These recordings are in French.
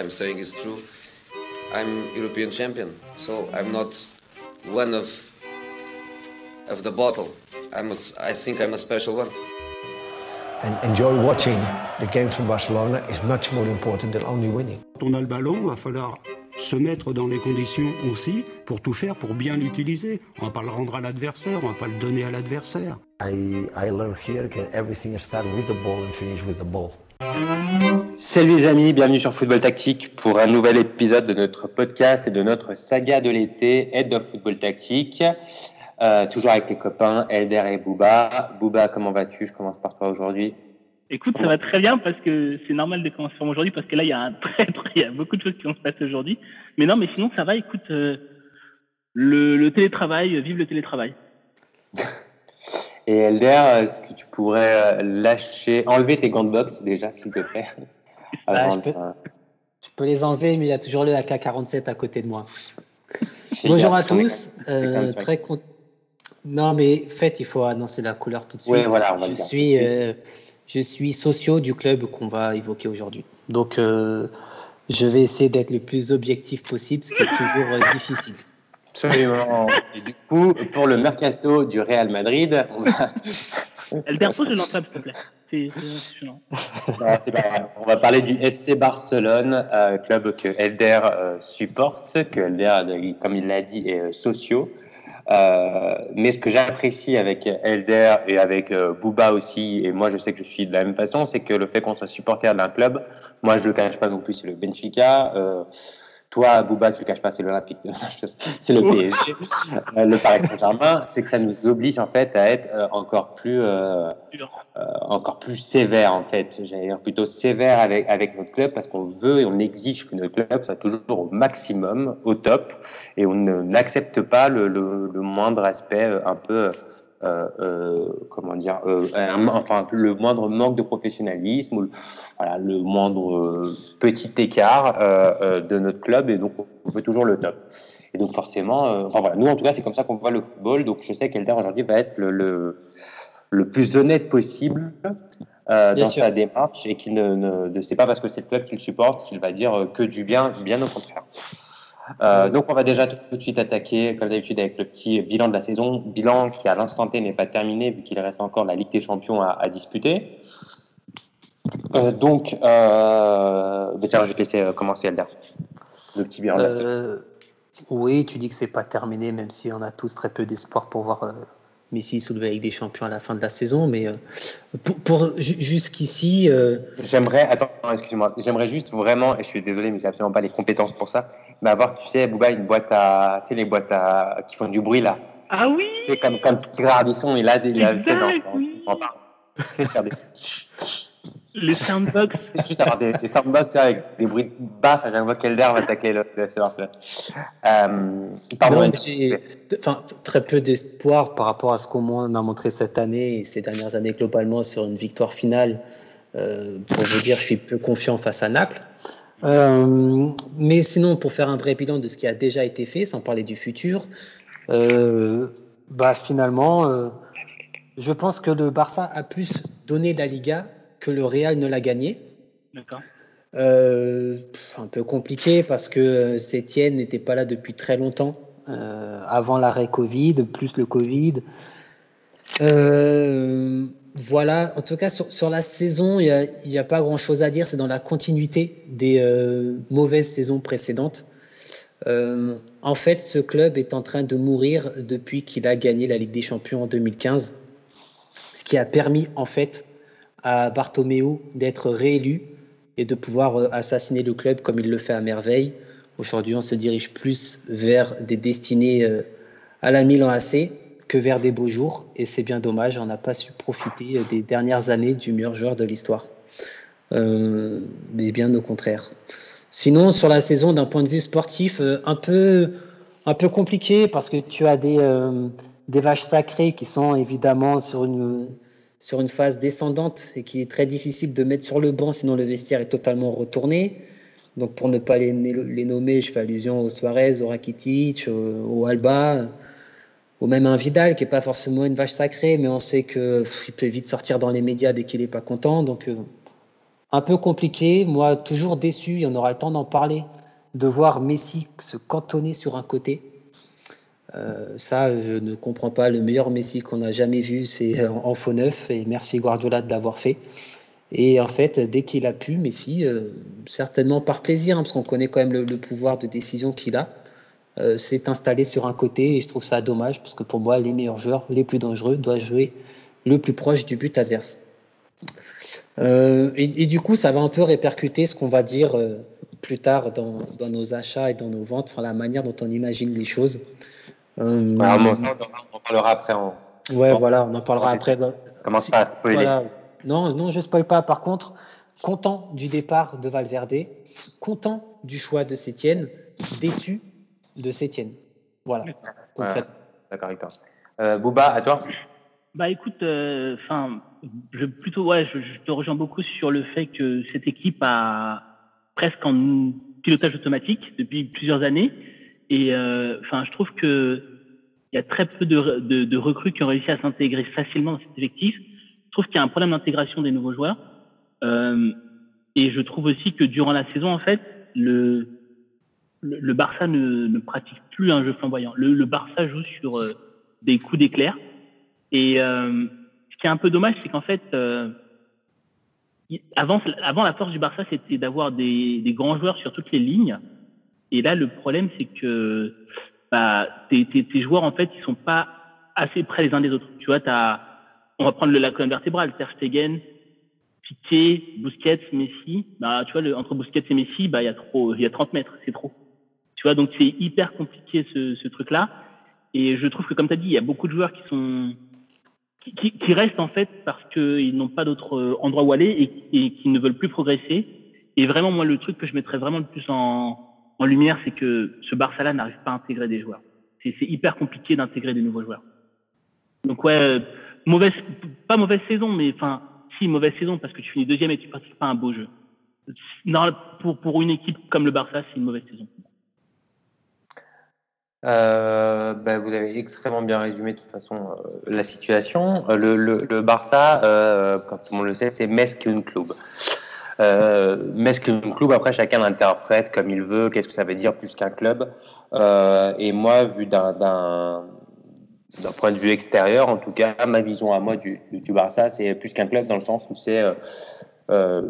I'm saying is true. I'm European champion, so I'm not one of of the bottle. I'm a, I think I'm a special one. And enjoy watching the games from Barcelona is much more important than only winning. Quand on a le ballon, il va falloir se mettre dans les conditions aussi pour tout faire pour bien l'utiliser. On va pas le rendre à l'adversaire, on va pas le donner à l'adversaire. I, I learned here that everything starts with the ball and finish with the ball? Salut les amis, bienvenue sur Football Tactique pour un nouvel épisode de notre podcast et de notre saga de l'été, Head of Football Tactique. Euh, toujours avec tes copains Elder et Booba. Booba, comment vas-tu? Je commence par toi aujourd'hui. Écoute, ça va très bien parce que c'est normal de commencer aujourd'hui parce que là, il y a un très, très, il y a beaucoup de choses qui vont se passer aujourd'hui. Mais non, mais sinon, ça va. Écoute, euh, le, le, télétravail, vive le télétravail. Et Elder, est-ce que tu pourrais euh, lâcher, enlever tes gants de boxe déjà, s'il te plaît? Bah, je, peux, je, peux, les enlever, mais il y a toujours le AK-47 à côté de moi. Bonjour à tous. Euh, très content. Non, mais fait, il faut annoncer la couleur tout de suite. Oui, voilà, je, suis, euh, je suis socio du club qu'on va évoquer aujourd'hui. Donc, euh, je vais essayer d'être le plus objectif possible, ce qui est toujours difficile. Absolument. Et du coup, pour le mercato du Real Madrid, on va. Albert, pose le s'il te plaît. C'est On va parler du FC Barcelone, euh, club que Elder euh, supporte, que Elder, comme il l'a dit, est socio. Euh, mais ce que j'apprécie avec Elder et avec euh, Booba aussi, et moi je sais que je suis de la même façon, c'est que le fait qu'on soit supporter d'un club, moi je le cache pas non plus, c'est le Benfica. Toi, Bouba, tu le caches pas, c'est l'Olympique, c'est le PSG, euh, le Paris Saint-Germain, c'est que ça nous oblige en fait à être euh, encore plus, euh, euh, encore plus sévère en fait. J'allais dire plutôt sévère avec avec notre club parce qu'on veut et on exige que notre club soit toujours au maximum, au top, et on n'accepte pas le, le, le, moindre aspect un peu comment dire, euh, enfin le moindre manque de professionnalisme, ou, voilà, le moindre petit écart de notre club, et donc on veut toujours le top. Et donc forcément, enfin voilà, nous en tout cas c'est comme ça qu'on voit le football. Donc je sais qu'Elder aujourd'hui va être le, le, le, plus honnête possible euh, dans sûr. sa démarche et qu'il ne, ne, ne sait pas parce que c'est le club qu'il supporte qu'il va dire que du bien, bien au contraire. Euh, donc on va déjà tout de suite attaquer, comme d'habitude, avec le petit bilan de la saison. Bilan qui à l'instant T n'est pas terminé vu qu'il reste encore la Ligue des Champions à, à disputer. Euh, donc, euh, tiens, je vais te laisser euh, commencer, Elder. Le petit bilan de la saison. Oui, tu dis que c'est pas terminé, même si on a tous très peu d'espoir pour voir Messi soulever avec des champions à la fin de la saison. Mais pour, pour jusqu'ici. J'aimerais, attends, excuse-moi, j'aimerais juste vraiment, et je suis désolé, mais j'ai absolument pas les compétences pour ça, mais avoir, tu sais, Bouba, une boîte à, tu sais, les boîtes à, qui font du bruit là. Ah oui. Tu sais, comme quand Tigre Ardisson, il a des, il a, tu sais, dans, oui. dans, dans, tu sais, faire des. Les soundbox. C'est juste avoir des, des soundbox avec des bruits de baffes à chaque fois qu'Elder va attaquer le, le Barcelone. Euh, pardon. Non, j'ai enfin, très peu d'espoir par rapport à ce qu'on a montré cette année et ces dernières années globalement sur une victoire finale. Euh, pour vous dire, je suis peu confiant face à Naples. Euh, mais sinon, pour faire un vrai bilan de ce qui a déjà été fait, sans parler du futur, euh, bah finalement, euh, je pense que le Barça a plus donné la Liga que le Real ne l'a gagné. D'accord. Euh, un peu compliqué parce que Sétienne n'était pas là depuis très longtemps, euh, avant l'arrêt Covid, plus le Covid. Euh, voilà, en tout cas sur, sur la saison, il n'y a, a, pas grand-chose à dire, c'est dans la continuité des euh, mauvaises saisons précédentes. Euh, en fait, ce club est en train de mourir depuis qu'il a gagné la Ligue des Champions en 2015, ce qui a permis en fait à Bartomeu d'être réélu et de pouvoir euh, assassiner le club comme il le fait à merveille. Aujourd'hui, on se dirige plus vers des destinées euh, à la Milan AC que vers des beaux jours. Et c'est bien dommage, on n'a pas su profiter des dernières années du meilleur joueur de l'histoire. Euh, mais bien au contraire. Sinon, sur la saison, d'un point de vue sportif, un peu, un peu compliqué parce que tu as des, des vaches sacrées qui sont évidemment sur une, sur une phase descendante et qui est très difficile de mettre sur le banc, sinon le vestiaire est totalement retourné. Donc, pour ne pas les, nommer, je fais allusion aux Suarez, au Rakitic, au, au Alba ou même un Vidal qui n'est pas forcément une vache sacrée, mais on sait qu'il peut vite sortir dans les médias dès qu'il n'est pas content. Donc, euh, un peu compliqué. Moi, toujours déçu, on aura le temps d'en parler, de voir Messi se cantonner sur un côté. Euh, ça, je ne comprends pas. Le meilleur Messi qu'on a jamais vu, c'est en faux neuf. Et merci Guardiola de l'avoir fait. Et en fait, dès qu'il a pu, Messi, euh, certainement par plaisir, hein, parce qu'on connaît quand même le, pouvoir de décision qu'il a, euh, s'est installé sur un côté. Et je trouve ça dommage, parce que pour moi, les meilleurs joueurs, les plus dangereux, doivent jouer le plus proche du but adverse. Et, du coup, ça va un peu répercuter ce qu'on va dire plus tard dans, dans, nos achats et dans nos ventes, enfin, la manière dont on imagine les choses. Euh, on, en parlera après. En... Ouais, voilà, on en parlera après. Comment ça voilà. Non, non, je spoil pas. Par contre, content du départ de Valverde, content du choix de Sétienne, déçu de Sétienne. Voilà. D'accord, d'accord. Euh, Bouba, à toi. Bah écoute, euh, enfin, je plutôt ouais, je, te rejoins beaucoup sur le fait que cette équipe a presque en pilotage automatique depuis plusieurs années. Et euh, enfin, je trouve que il y a très peu de, de, de, recrues qui ont réussi à s'intégrer facilement dans cet effectif. Je trouve qu'il y a un problème d'intégration des nouveaux joueurs. Euh, et je trouve aussi que durant la saison, en fait, le, le, Barça ne, ne, pratique plus un jeu flamboyant. Le, le Barça joue sur euh, des coups d'éclair. Et euh, ce qui est un peu dommage, c'est qu'en fait, euh, avant, avant la force du Barça, c'était d'avoir des, des grands joueurs sur toutes les lignes. Et là, le problème, c'est que bah, tes, tes, tes, joueurs, en fait, ils sont pas assez près les uns des autres. Tu vois, as, on va prendre le, la colonne vertébrale, Ter Stegen, Piqué, Busquets, Messi. Bah, tu vois, le, entre Busquets et Messi, bah, il y a trop, il y a 30 mètres, c'est trop. Tu vois, donc c'est hyper compliqué ce, ce truc-là. Et je trouve que, comme tu as dit, il y a beaucoup de joueurs qui sont qui, qui restent en fait parce qu'ils n'ont pas d'autre endroit où aller et, et qui ne veulent plus progresser. Et vraiment, moi, le truc que je mettrais vraiment le plus en, en lumière, c'est que ce Barça-là n'arrive pas à intégrer des joueurs. C'est hyper compliqué d'intégrer des nouveaux joueurs. Donc ouais, euh, mauvaise, pas mauvaise saison, mais enfin, si mauvaise saison parce que tu finis deuxième et tu pratiques pas un beau jeu. Non, pour, pour une équipe comme le Barça, c'est une mauvaise saison. Euh, ben vous avez extrêmement bien résumé de toute façon euh, la situation. Le, le, Barça, euh, comme tout le monde le sait, c'est Mesquun Club. Euh, mais ce qu'un club, après, chacun l'interprète comme il veut, qu'est-ce que ça veut dire plus qu'un club. Euh, et moi, vu d'un d'un point de vue extérieur, en tout cas, ma vision à moi du, du, Barça, c'est plus qu'un club dans le sens où c'est euh, euh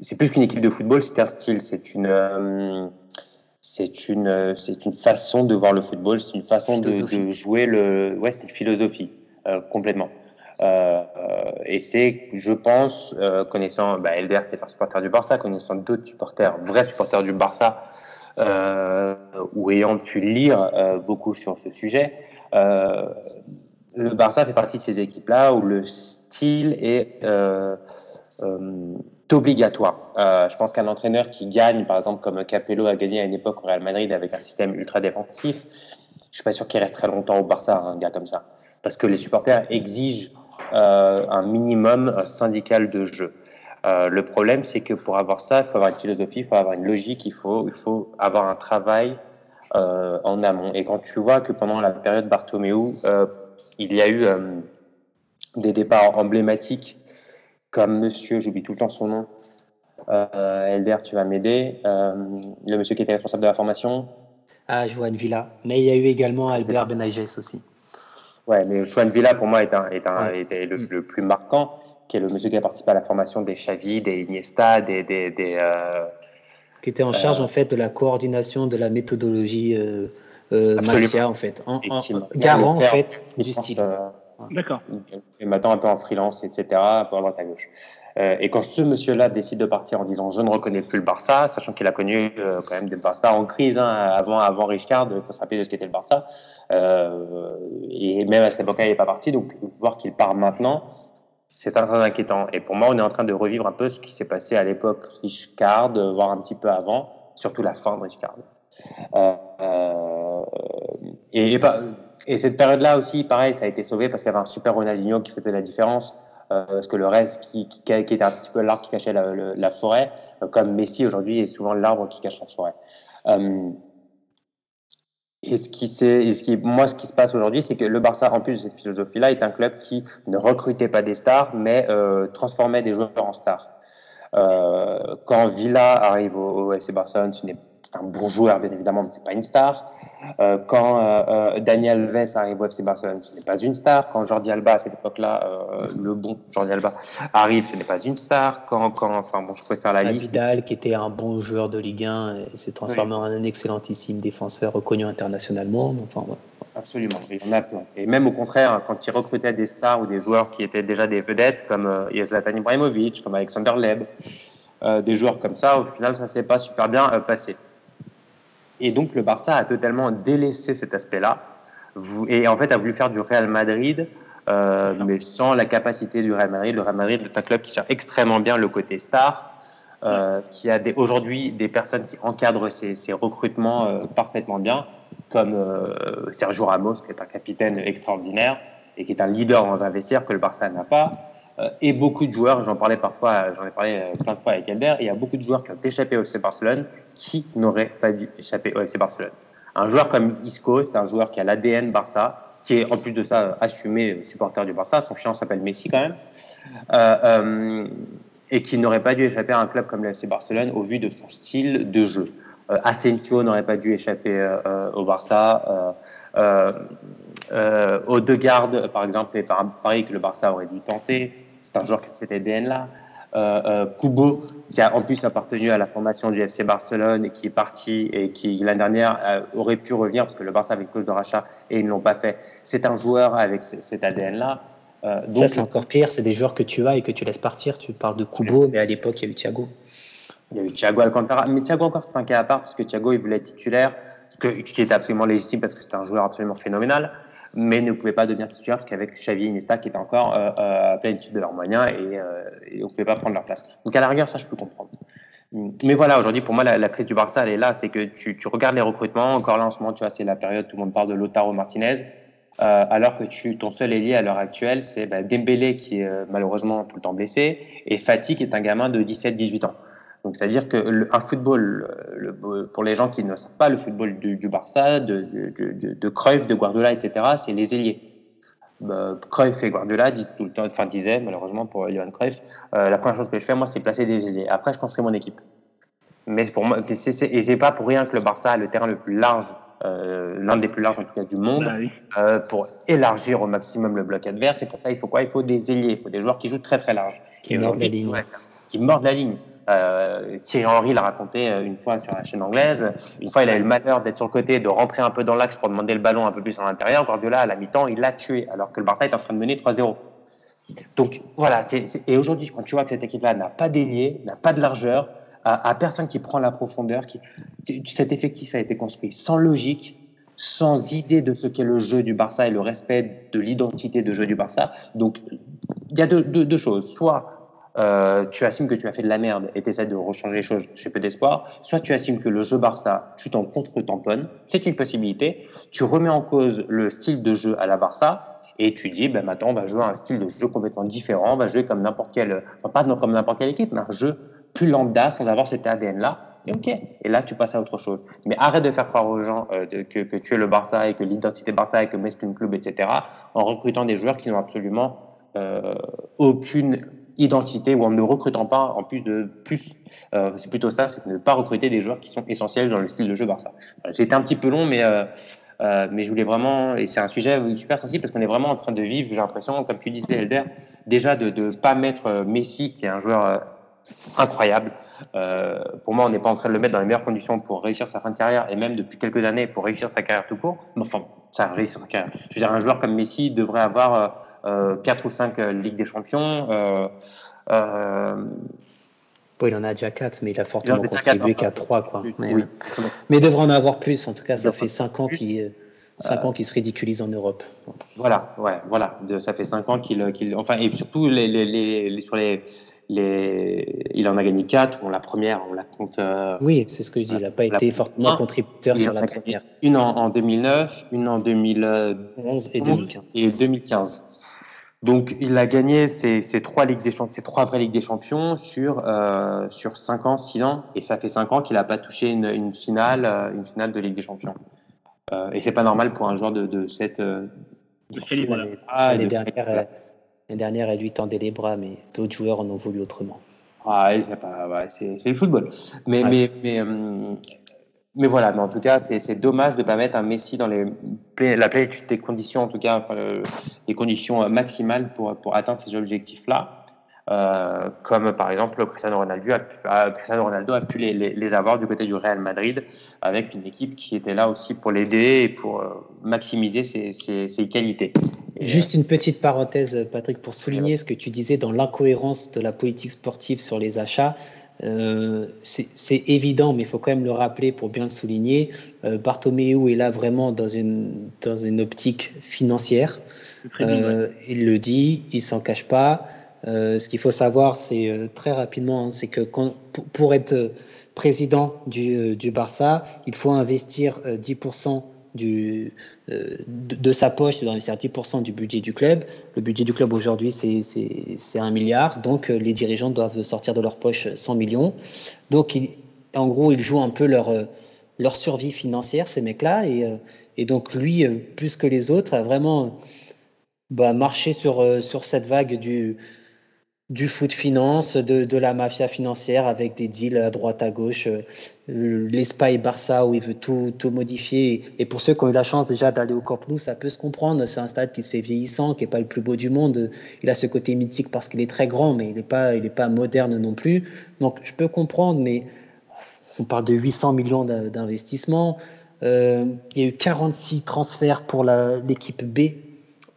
c'est plus qu'une équipe de football, c'est un style, c'est une euh, c'est une c'est une façon de voir le football, c'est une façon de, de, jouer le ouais, c'est une philosophie euh, complètement. Euh, et c'est, je pense, euh, connaissant bah, Elder qui est un supporter du Barça, connaissant d'autres supporters, vrais supporters du Barça, euh, ou ayant pu lire beaucoup sur ce sujet, le Barça fait partie de ces équipes-là où le style est obligatoire. je pense qu'un entraîneur qui gagne, par exemple, comme Capello a gagné à une époque au Real Madrid avec un système ultra défensif, je suis pas sûr qu'il reste très longtemps au Barça, un gars comme ça, parce que les supporters exigent un minimum syndical de jeu. Euh, le problème, c'est que pour avoir ça, il faut avoir une philosophie, il faut avoir une logique, il faut, avoir un travail euh, en amont. Et quand tu vois que pendant la période Bartomeu, euh, il y a eu euh, des départs emblématiques comme monsieur, j'oublie tout le temps son nom, euh, Elder, tu vas m'aider, le monsieur qui était responsable de la formation. Ah, Joan Villa. Mais il y a eu également Albert Benages aussi. Ouais, mais Juan Villa, pour moi, est, un, est, un, est le, le, plus marquant, qui est le monsieur qui a participé à la formation des Xavi, des Iniesta, des. des, des euh, qui était en charge, euh, en fait, de la coordination de la méthodologie euh, euh Masia, en fait. En, en, garant, en fait, du style. Euh, D'accord. Et maintenant, un peu en freelance, etc., un peu à droite à gauche. Euh, et quand ce monsieur-là décide de partir en disant je ne reconnais plus le Barça, sachant qu'il a connu euh, quand même des Barça en crise hein, avant avant Richard, il faut se rappeler de ce qu'était le Barça. Euh, et même à cette époque-là, il n'est pas parti. Donc voir qu'il part maintenant, c'est très inquiétant. Et pour moi, on est en train de revivre un peu ce qui s'est passé à l'époque Richard, voire un petit peu avant, surtout la fin de Richard. Et, et, cette période-là aussi, pareil, ça a été sauvé parce qu'il y avait un super Ronaldinho qui faisait la différence. Euh, parce que le reste qui, était un petit peu l'arbre qui cachait la, forêt, euh, comme Messi aujourd'hui est souvent l'arbre qui cache la forêt. Euh, et ce qui, moi, ce qui se passe aujourd'hui, c'est que le Barça, en plus de cette philosophie-là, est un club qui ne recrutait pas des stars, mais transformait des joueurs en stars. quand Villa arrive au, au FC Barcelone, ce n'est un bon joueur, bien évidemment, mais ce n'est pas une star. Euh, quand euh, euh, Daniel Alves arrive au FC Barcelone, ce n'est pas une star. Quand Jordi Alba, à cette époque-là, le bon Jordi Alba arrive, ce n'est pas une star. Quand, quand, enfin bon, je préfère la liste. Vidal, qui était un bon joueur de Ligue 1, s'est transformé en un excellentissime défenseur reconnu internationalement. Enfin, Absolument, il y en a plein. Et même au contraire, quand il recrutait des stars ou des joueurs qui étaient déjà des vedettes, comme Zlatan Ibrahimovic, comme Alexander Leb, des joueurs comme ça, au final, ça s'est pas super bien passé. Et donc le Barça a totalement délaissé cet aspect-là et en fait a voulu faire du Real Madrid, euh, mais sans la capacité du Real Madrid. Le Real Madrid est un club qui gère extrêmement bien le côté star, euh, qui a aujourd'hui des personnes qui encadrent ces, recrutements euh, parfaitement bien, comme Sergio Ramos, qui est un capitaine extraordinaire et qui est un leader dans un vestiaire que le Barça n'a pas. Euh, et beaucoup de joueurs, j'en parlais parfois, j'en ai parlé euh, plein de fois avec Elder, il y a beaucoup de joueurs qui ont échappé au FC Barcelone qui n'auraient pas dû échapper au FC Barcelone. Un joueur comme Isco, c'est un joueur qui a l'ADN Barça, qui est en plus de ça assumé supporter du Barça, son chien s'appelle Messi quand même, euh, et qui n'aurait pas dû échapper à un club comme le FC Barcelone au vu de son style de jeu. Asensio n'aurait pas dû échapper au Barça. Euh, Odegaard, par exemple, est pareil que le Barça aurait dû tenter c'est un joueur qui a cet ADN-là. Euh, euh, Kubo, qui a en plus appartenu à la formation du FC Barcelone et qui est parti et qui l'année dernière euh, aurait pu revenir parce que le Barça avait une clause de rachat et ils ne l'ont pas fait. C'est un joueur avec cet ADN-là. Euh, donc... Ça, c'est encore pire. C'est des joueurs que tu as et que tu laisses partir. Tu parles de Kubo, mais à l'époque, il y a eu Thiago. Il y a eu Thiago Alcantara. Mais Thiago, encore, c'est un cas à part parce que Thiago, il voulait être titulaire, ce, que, qui était absolument légitime parce que c'était un joueur absolument phénoménal mais ne pouvaient pas devenir titulaire parce qu'avec Xavier et Iniesta qui étaient encore euh, euh, à plénitude de leurs moyens et, euh, on ne pouvait pas prendre leur place. Donc à la rigueur, ça je peux comprendre. Mais voilà, aujourd'hui, pour moi, la, crise du Barça, elle est là. C'est que tu, regardes les recrutements. Encore là, en ce moment, tu vois, c'est la période, tout le monde parle de Lotaro Martinez. Euh, alors que tu, ton seul ailier à l'heure actuelle, c'est bah, Dembélé qui est malheureusement tout le temps blessé et Fatih qui est un gamin de 17-18 ans. Donc, c'est-à-dire que un football, le, pour les gens qui ne savent pas, le football du, du Barça, de, de, de, Cruyff, de Guardiola, etc., c'est les ailiers. Bah, Cruyff et Guardiola disent tout le temps, enfin disaient malheureusement pour Johan Cruyff, euh, la première chose que je fais moi, c'est placer des ailiers. Après, je construis mon équipe. Mais pour moi, c'est, et c'est pas pour rien que le Barça a le terrain le plus large, euh, l'un des plus larges en tout cas du monde, bah euh, pour élargir au maximum le bloc adverse. Et pour ça, il faut quoi? Il faut des ailiers, il faut des joueurs qui jouent très très large, qui mordent la ligne, qui mordent la ligne. Euh, Thierry Henry l'a raconté euh, une fois sur la chaîne anglaise. Une fois, il a eu le malheur d'être sur le côté, de rentrer un peu dans l'axe pour demander le ballon un peu plus à l'intérieur. Guardiola, à la mi-temps, il l'a tué, alors que le Barça est en train de mener 3-0. Donc voilà, et aujourd'hui, quand tu vois que cette équipe-là n'a pas d'ailier, n'a pas de largeur, à, personne qui prend la profondeur, qui, cet effectif a été construit sans logique, sans idée de ce qu'est le jeu du Barça et le respect de l'identité de jeu du Barça. Donc il y a deux, deux choses. Soit euh, tu assumes que tu as fait de la merde et tu essaies de rechanger les choses, j'ai peu d'espoir. Soit tu assumes que le jeu Barça, tu t'en contre-tamponnes, c'est une possibilité. Tu remets en cause le style de jeu à la Barça et tu dis, ben maintenant, on va jouer un style de jeu complètement différent, on va jouer comme n'importe quelle, pas comme n'importe quelle équipe, mais un jeu plus lambda sans avoir cet ADN-là. Et ok, et là tu passes à autre chose. Mais arrête de faire croire aux gens euh, que, que, tu es le Barça et que l'identité Barça et que Messi club, etc. en recrutant des joueurs qui n'ont absolument euh, aucune identité ou en ne recrutant pas en plus de plus euh, c'est plutôt ça c'est ne pas recruter des joueurs qui sont essentiels dans le style de jeu Barça. J'ai été un petit peu long mais euh, euh, mais je voulais vraiment et c'est un sujet super sensible parce qu'on est vraiment en train de vivre j'ai l'impression comme tu disais Elder déjà de ne pas mettre Messi qui est un joueur incroyable pour moi on n'est pas en train de le mettre dans les meilleures conditions pour réussir sa fin de carrière et même depuis quelques années pour réussir sa carrière tout court. Enfin ça réussit sa carrière. Je veux dire un joueur comme Messi devrait avoir 4 ou 5 Ligues des Champions. Euh, euh, il en a déjà 4, mais il a fortement contribué qu'à 3. Quoi. Mais, oui. mais il devrait en avoir plus. En tout cas, ça fait 5 ans qu'il. 5 ans qu'il se ridiculise en Europe. Voilà, ouais, voilà. ça fait 5 ans qu'il, enfin, et surtout les, les, les, sur les, les, il en a gagné 4. Bon, la première, on la compte. oui, c'est ce que je dis. Il n'a pas été fortement contributeur sur la première. Une en, en, 2009, une en 2011 et 2015. Et 2015. Donc, il a gagné ces, trois ligues des champions, ces trois vraies ligues des champions sur euh, sur cinq ans, six ans, et ça fait cinq ans qu'il n'a pas touché une, finale, euh, une finale de ligue des champions. Euh, et c'est pas normal pour un joueur de, de cette. Euh, de ah, les, dernières, les dernières, elle lui tendait les bras, mais d'autres joueurs en ont voulu autrement. Ah, c'est le football. Mais, mais, mais, euh, mais voilà, mais en tout cas, c'est dommage de ne pas mettre un Messi dans les, la plénitude des conditions, en tout cas, les conditions maximales pour, pour atteindre ces objectifs-là. Euh, comme par exemple Cristiano Ronaldo a pu, Cristiano Ronaldo a pu les, les, avoir du côté du Real Madrid avec une équipe qui était là aussi pour l'aider et pour euh, maximiser ses, ses, ses qualités. Juste une petite parenthèse, Patrick, pour souligner ce que tu disais dans l'incohérence de la politique sportive sur les achats. Euh, c'est évident, mais il faut quand même le rappeler pour bien le souligner. Euh, Bartomeu est là vraiment dans une, dans une optique financière. Euh, il le dit, il s'en cache pas. Euh, ce qu'il faut savoir, c'est très rapidement, hein, c'est que quand, pour, être président du, du, Barça, il faut investir 10% du, de, sa poche, doit investir 10% du budget du club. Le budget du club aujourd'hui, c'est un milliard. Donc, les dirigeants doivent sortir de leur poche 100 millions. Donc, il, en gros, ils jouent un peu leur, leur survie financière, ces mecs-là. Et, donc, lui, plus que les autres, a vraiment bah, marché sur cette vague du, du foot finance, de, la mafia financière avec des deals à droite à gauche, euh, l'Espagne Barça où il veut tout, tout, modifier. Et pour ceux qui ont eu la chance déjà d'aller au Camp Nou, ça peut se comprendre. C'est un stade qui se fait vieillissant, qui n'est pas le plus beau du monde. Il a ce côté mythique parce qu'il est très grand, mais il n'est pas, pas moderne non plus. Donc je peux comprendre, mais on parle de 800 millions d'investissements. Euh, il y a eu 46 transferts pour l'équipe B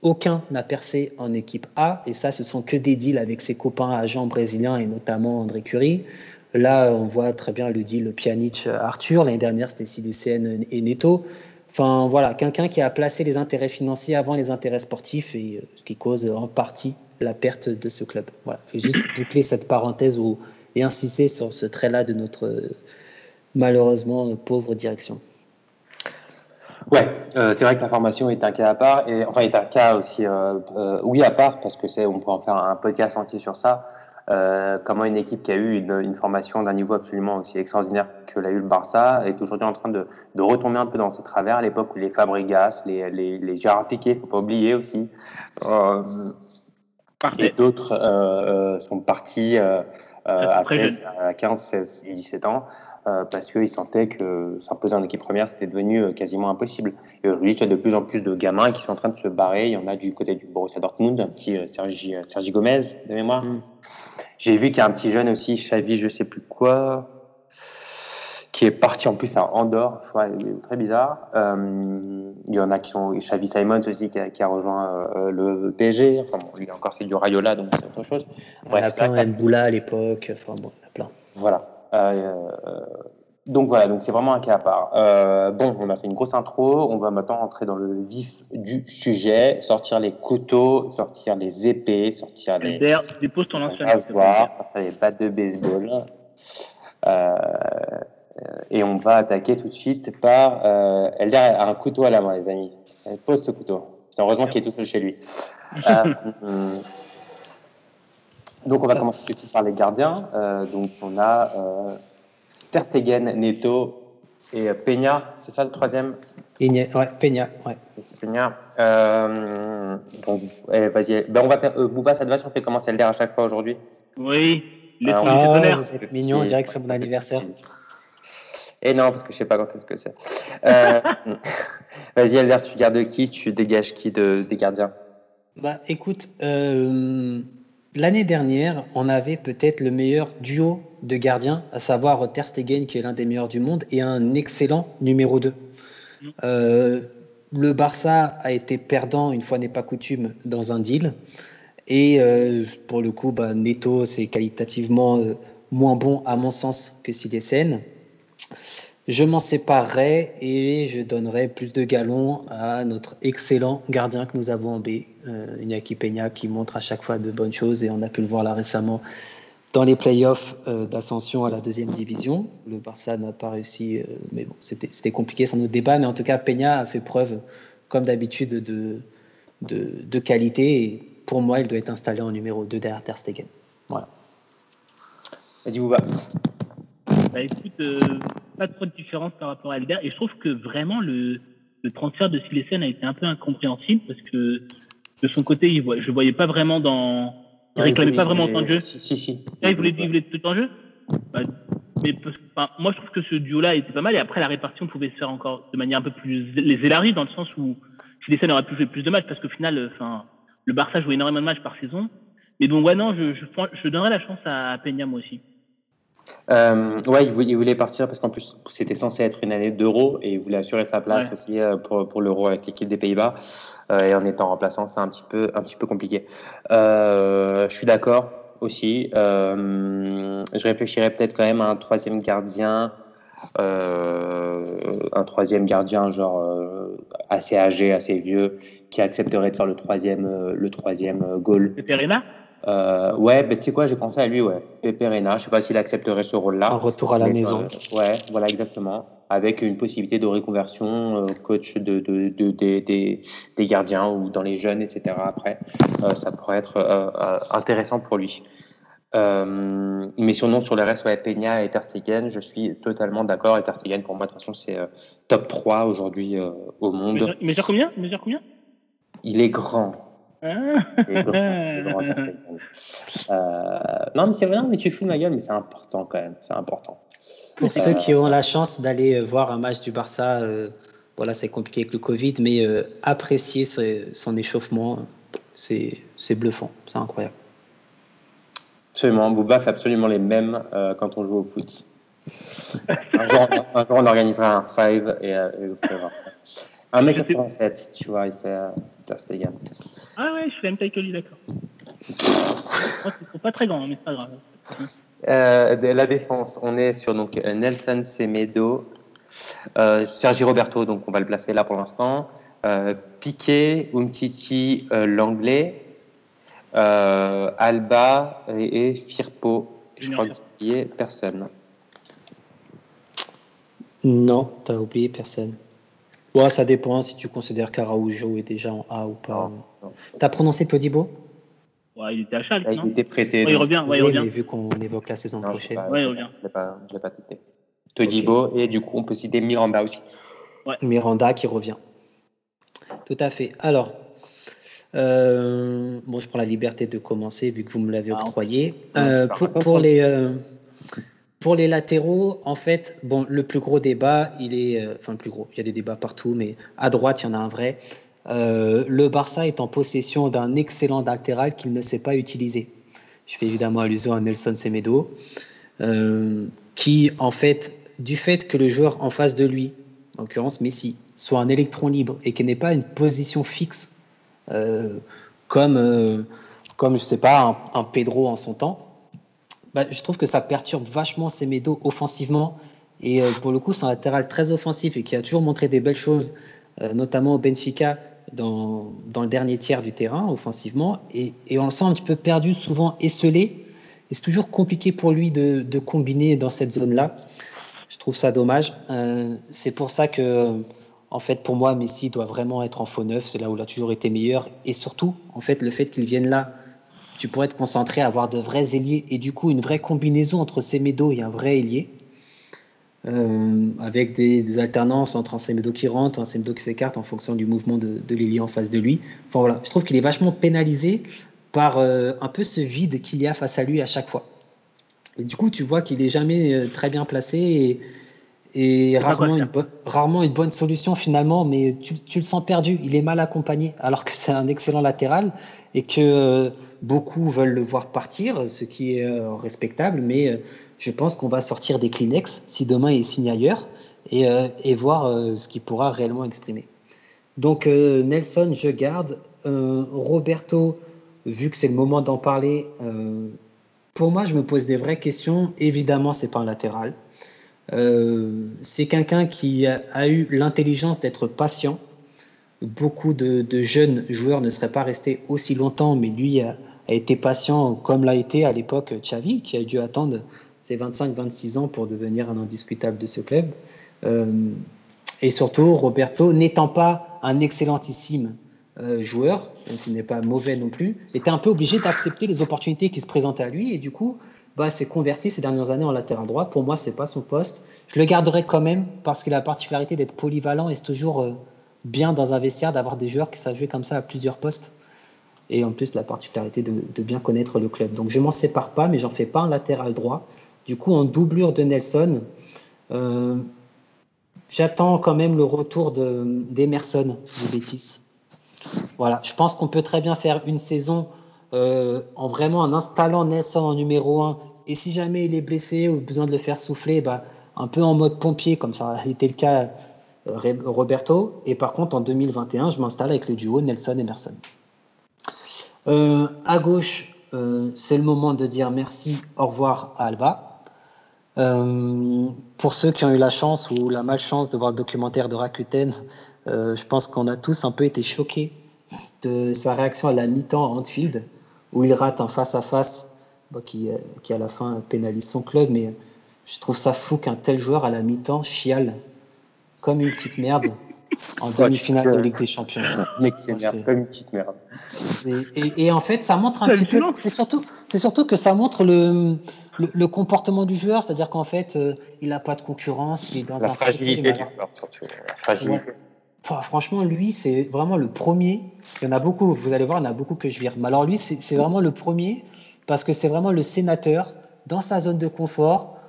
aucun n'a percé en équipe A, et ça, ce sont que des deals avec ses copains agents brésiliens et notamment André Curie. Là, on voit très bien le deal Pjanic-Arthur. L'année dernière, c'était CDCN et Neto. Enfin, voilà, quelqu'un qui a placé les intérêts financiers avant les intérêts sportifs et euh, ce qui cause en partie la perte de ce club. Voilà, je vais juste boucler cette parenthèse et insister sur ce trait-là de notre malheureusement pauvre direction. Ouais, euh, c'est vrai que la formation est un cas à part, et enfin est un cas aussi, euh, euh, oui à part, parce que c'est, on peut en faire un podcast entier sur ça. Comment une équipe qui a eu une, une formation d'un niveau absolument aussi extraordinaire que l'a eu le Barça est aujourd'hui en train de, de retomber un peu dans ce travers à l'époque où les Fabregas, les, les, les Gérard Piqué, faut pas oublier aussi, et d'autres sont partis 13, à 15, 16 et 17 ans. Euh, parce qu'ils sentaient que s'imposer en équipe première, c'était devenu euh, quasiment impossible. Et aujourd'hui, tu as de plus en plus de gamins qui sont en train de se barrer. Il y en a du côté du Borussia Dortmund, un petit euh, Sergi, Sergi Gomez de mémoire. Mm. J'ai vu qu'il y a un petit jeune aussi, Xavi, je sais plus quoi, qui est parti en plus à Andorre, choix très bizarre. Euh, il y en a qui sont Xavi Simons aussi qui a, qui a rejoint euh, le PSG. Enfin bon, lui encore c'est du Rayola donc c'est autre chose. Bref, il y a plein Mboula à l'époque. Enfin bon, il y a plein. Voilà. Euh, donc voilà, donc c'est vraiment un cas à part. Euh, bon, on a fait une grosse intro, on va maintenant entrer dans le vif du sujet, sortir les couteaux, sortir les épées, sortir les D'ailleurs, dépose ton ancien sortir les battes de baseball. Euh, et on va attaquer tout de suite par euh, Elder a un couteau à la main, les amis. Elle pose ce couteau. Heureusement qu'il est tout seul chez lui. donc on va commencer tout de suite par les gardiens. Euh, donc on a euh, Ter Stegen, Neto et euh, Peña, c'est ça le troisième? Peña, ouais, Peña, ouais. Peña. Euh, donc eh, vas-y, ben on va faire, euh, Bouba, ça te va si on fait commencer Elder à chaque fois aujourd'hui? Oui. Les Alors, oh, vous êtes mignon, on dirait que c'est mon anniversaire. Et non, parce que je sais pas quand est-ce que c'est. Euh, Vas-y, Elder, tu gardes qui? Tu dégages qui de, des gardiens? Bah, écoute, euh, L'année dernière, on avait peut-être le meilleur duo de gardiens, à savoir Ter Stegen, qui est l'un des meilleurs du monde, et un excellent numéro 2. Mm. Euh, le Barça a été perdant, une fois n'est pas coutume, dans un deal. Et euh, pour le coup, bah, Neto, c'est qualitativement euh, moins bon, à mon sens, que Silesen je m'en séparerai et je donnerai plus de galons à notre excellent gardien que nous avons en B, euh, Peña, qui montre à chaque fois de bonnes choses et on a pu le voir là récemment dans les playoffs euh, d'ascension à la deuxième division. Le Barça n'a pas réussi, euh, mais bon, c'était compliqué, c'est un débat, mais en tout cas, Peña a fait preuve, comme d'habitude, de, qualité et pour moi, il doit être installé en numéro 2 derrière Ter Stegen. Voilà. Vas-y. Bah écoute, euh, pas trop de différence par rapport à Elder. Et je trouve que vraiment le, le transfert de Silesen a été un peu incompréhensible parce que de son côté, il voit, je voyais pas vraiment dans, Il réclamait pas vraiment autant de jeu. Si, si. si. Ah, il, voulait, il voulait tout en jeu bah, mais enfin, moi, je trouve que ce duo-là était pas mal. Et après, la répartition pouvait se faire encore de manière un peu plus les élargie, dans le sens où si les aurait pu jouer plus de matchs, parce qu'au final, enfin, le Barça joue énormément de matchs par saison. Mais donc, ouais, non, je, je, je donnerais la chance à Peña, moi aussi. Euh, ouais, il voulait, partir parce qu'en plus, c'était censé être une année d'euro et il voulait assurer sa place aussi euh, pour, pour l'euro avec l'équipe des Pays-Bas. Euh, et en étant remplaçant, c'est un petit peu, un petit peu compliqué. Euh, je suis d'accord aussi. Je réfléchirais peut-être quand même à un troisième gardien. un troisième gardien genre assez âgé, assez vieux, qui accepterait de faire le troisième, le troisième goal. Perena euh, ouais, ben, tu sais quoi, j'ai pensé à lui, ouais. Pepe Reina, je sais pas s'il accepterait ce rôle-là. Un retour à la maison. Euh, ouais, voilà, exactement. Avec une possibilité de reconversion, euh, coach de, de, de, des, des gardiens ou dans les jeunes, etc. Après, euh, ça pourrait être euh, intéressant pour lui. mais sinon, sur le reste, ouais, Peña et Ter Stegen, je suis totalement d'accord. Et Ter Stegen, pour moi, de toute façon, c'est top 3 aujourd'hui au monde. Il mesure combien? Il mesure combien? Il est grand. Euh, non, mais c'est vrai, mais tu fous de ma gueule, mais c'est important quand même. C'est important. Pour ceux qui ont la chance d'aller voir un match du Barça, euh, voilà, c'est compliqué avec le Covid, mais euh, apprécier son échauffement, c'est bluffant, c'est incroyable. Absolument, Bouba fait absolument les mêmes quand on joue au foot. un, jour, on organisera un five et, et vous pouvez voir. 1m87, tu vois, il fait euh, Stegen. Ah ouais, je même taille que lui, d'accord. c'est pas très grand, mais c'est pas grave. Euh, la défense, on est sur donc Nelson Semedo, euh, Sergi Roberto, donc on va le placer là pour l'instant. Euh, Piqué, Umtiti, euh, l'anglais, euh, Alba et, et Firpo. Je crois qu'il y a personne. Non, t'as oublié personne. Ouais, ça dépend si tu considères qu'Araujo est déjà en A ou pas. T'as prononcé Todibo? Ouais, il était à Schalke, Il était prêté. Ouais, il revient, ouais, il revient. vu qu'on évoque la saison prochaine. Pas, ouais, il revient. Je l'ai pas, pas Todibo, okay. et du coup, on peut citer Miranda aussi. Ouais. Miranda qui revient. Tout à fait. Alors, euh, bon, je prends la liberté de commencer vu que vous me l'avez ah, octroyé. Euh, pour, pour, les, euh, pour les latéraux, en fait, bon, le plus gros débat, il est, euh, enfin le plus gros, il y a des débats partout, mais à droite, il y en a un vrai. Euh, le Barça est en possession d'un excellent latéral qu'il ne sait pas utiliser. Je fais évidemment allusion à Nelson Semedo, euh, qui, en fait, du fait que le joueur en face de lui, en l'occurrence Messi, soit un électron libre et qu'il n'ait pas une position fixe, euh, comme, comme je sais pas, un, Pedro en son temps, bah, je trouve que ça perturbe vachement Semedo offensivement. Et pour le coup, c'est un latéral très offensif et qui a toujours montré des belles choses, notamment au Benfica dans, le dernier tiers du terrain offensivement. Et, et, on sent un petit peu perdu, souvent esselé. Et c'est toujours compliqué pour lui de, de combiner dans cette zone-là. Je trouve ça dommage. Euh, c'est pour ça que, en fait, pour moi, Messi doit vraiment être en faux neuf. C'est là où il a toujours été meilleur. Et surtout, en fait, le fait qu'il vienne là tu pourrais te concentrer à avoir de vrais ailiers et du coup une vraie combinaison entre Semedo et un vrai ailier. Euh, avec des, des, alternances entre un Semedo qui rentre, un Semedo qui s'écarte en fonction du mouvement de, de l'ailier en face de lui. Enfin voilà, je trouve qu'il est vachement pénalisé par euh, un peu ce vide qu'il y a face à lui à chaque fois. Et du coup, tu vois qu'il est jamais euh, très bien placé et, et rarement, une rarement une bonne solution finalement, mais tu, tu, le sens perdu. Il est mal accompagné alors que c'est un excellent latéral et que beaucoup veulent le voir partir, ce qui est respectable, mais je pense qu'on va sortir des Kleenex si demain il signe ailleurs et, euh, voir euh, ce qu'il pourra réellement exprimer. Donc euh, Nelson, je garde. Roberto, vu que c'est le moment d'en parler, pour moi, je me pose des vraies questions. Évidemment, c'est pas un latéral. c'est quelqu'un qui a, eu l'intelligence d'être patient, beaucoup de, de, jeunes joueurs ne seraient pas restés aussi longtemps, mais lui a, a été patient comme l'a été à l'époque Xavi, qui a dû attendre ses 25-26 ans pour devenir un indiscutable de ce club. Euh, et surtout, Roberto, n'étant pas un excellentissime euh, joueur, même s'il n'est pas mauvais non plus, était un peu obligé d'accepter les opportunités qui se présentaient à lui, et du coup, bah, s'est converti ces dernières années en latéral droit. Pour moi, c'est pas son poste. Je le garderai quand même parce qu'il a la particularité d'être polyvalent et c'est toujours euh, bien dans un vestiaire d'avoir des joueurs qui savent jouer comme ça à plusieurs postes. et en plus la particularité de, bien connaître le club. Donc je m'en sépare pas, mais j'en fais pas un latéral droit. Du coup, en doublure de Nelson, euh, j'attends quand même le retour d'Emerson de, Bétis. Voilà, je pense qu'on peut très bien faire une saison euh, en vraiment en installant Nelson en numéro 1. Et si jamais il est blessé ou besoin de le faire souffler, bah, un peu en mode pompier, comme ça a été le cas euh, Roberto. Et par contre, en 2021, je m'installe avec le duo Nelson-Emerson. À gauche, c'est le moment de dire merci, au revoir à Alba. Euh, pour ceux qui ont eu la chance ou la malchance de voir le documentaire de Rakuten, je pense qu'on a tous un peu été choqués de sa réaction à la mi-temps à Anfield, où il rate un face-à-face qui, qui, à la fin pénalise son club. Mais je trouve ça fou qu'un tel joueur à la mi-temps chiale comme une petite merde en demi-finale de Ligue des Champions. Mec, c'est merde, comme une petite merde. Et, en fait, ça montre un petit peu. C'est surtout, c'est surtout que ça montre le, le, comportement du joueur, c'est-à-dire qu'en fait, euh, il n'a pas de concurrence, il est dans la un. Fragilité du joueur, surtout. La fragilité. franchement, lui, c'est vraiment le premier. Il y en a beaucoup, vous allez voir, il y en a beaucoup que je vire. Mais alors, lui, c'est vraiment le premier parce que c'est vraiment le sénateur dans sa zone de confort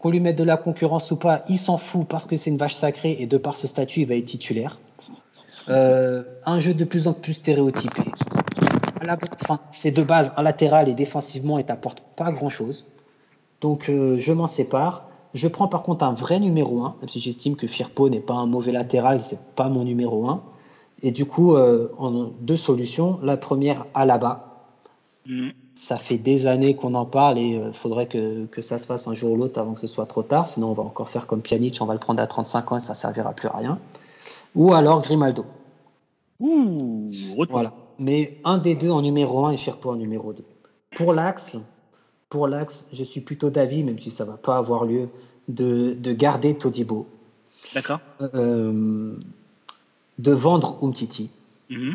qu'on lui mette de la concurrence ou pas, il s'en fout parce que c'est une vache sacrée et de par ce statut, il va être titulaire. Euh, un jeu de plus en plus stéréotypé. Enfin, c'est de base un latéral et défensivement, il t'apporte pas grand-chose. Donc, euh, je m'en sépare. Je prends par contre un vrai numéro 1, même si j'estime que Firpo n'est pas un mauvais latéral, c'est pas mon numéro 1. Et du coup, euh, en deux solutions. La première, à la bas. Mm ça fait des années qu'on en parle et il euh, faudrait que, que, ça se fasse un jour ou l'autre avant que ce soit trop tard. Sinon, on va encore faire comme Pjanic, on va le prendre à 35 ans et ça servira plus à rien. Ou alors Grimaldo. Ouh, voilà. Mais un des deux en numéro 1 et Firpo en numéro 2. Pour l'axe, pour l'axe, je suis plutôt d'avis, même si ça ne va pas avoir lieu, de, de garder Todibo. D'accord. Euh, de vendre Umtiti. Mm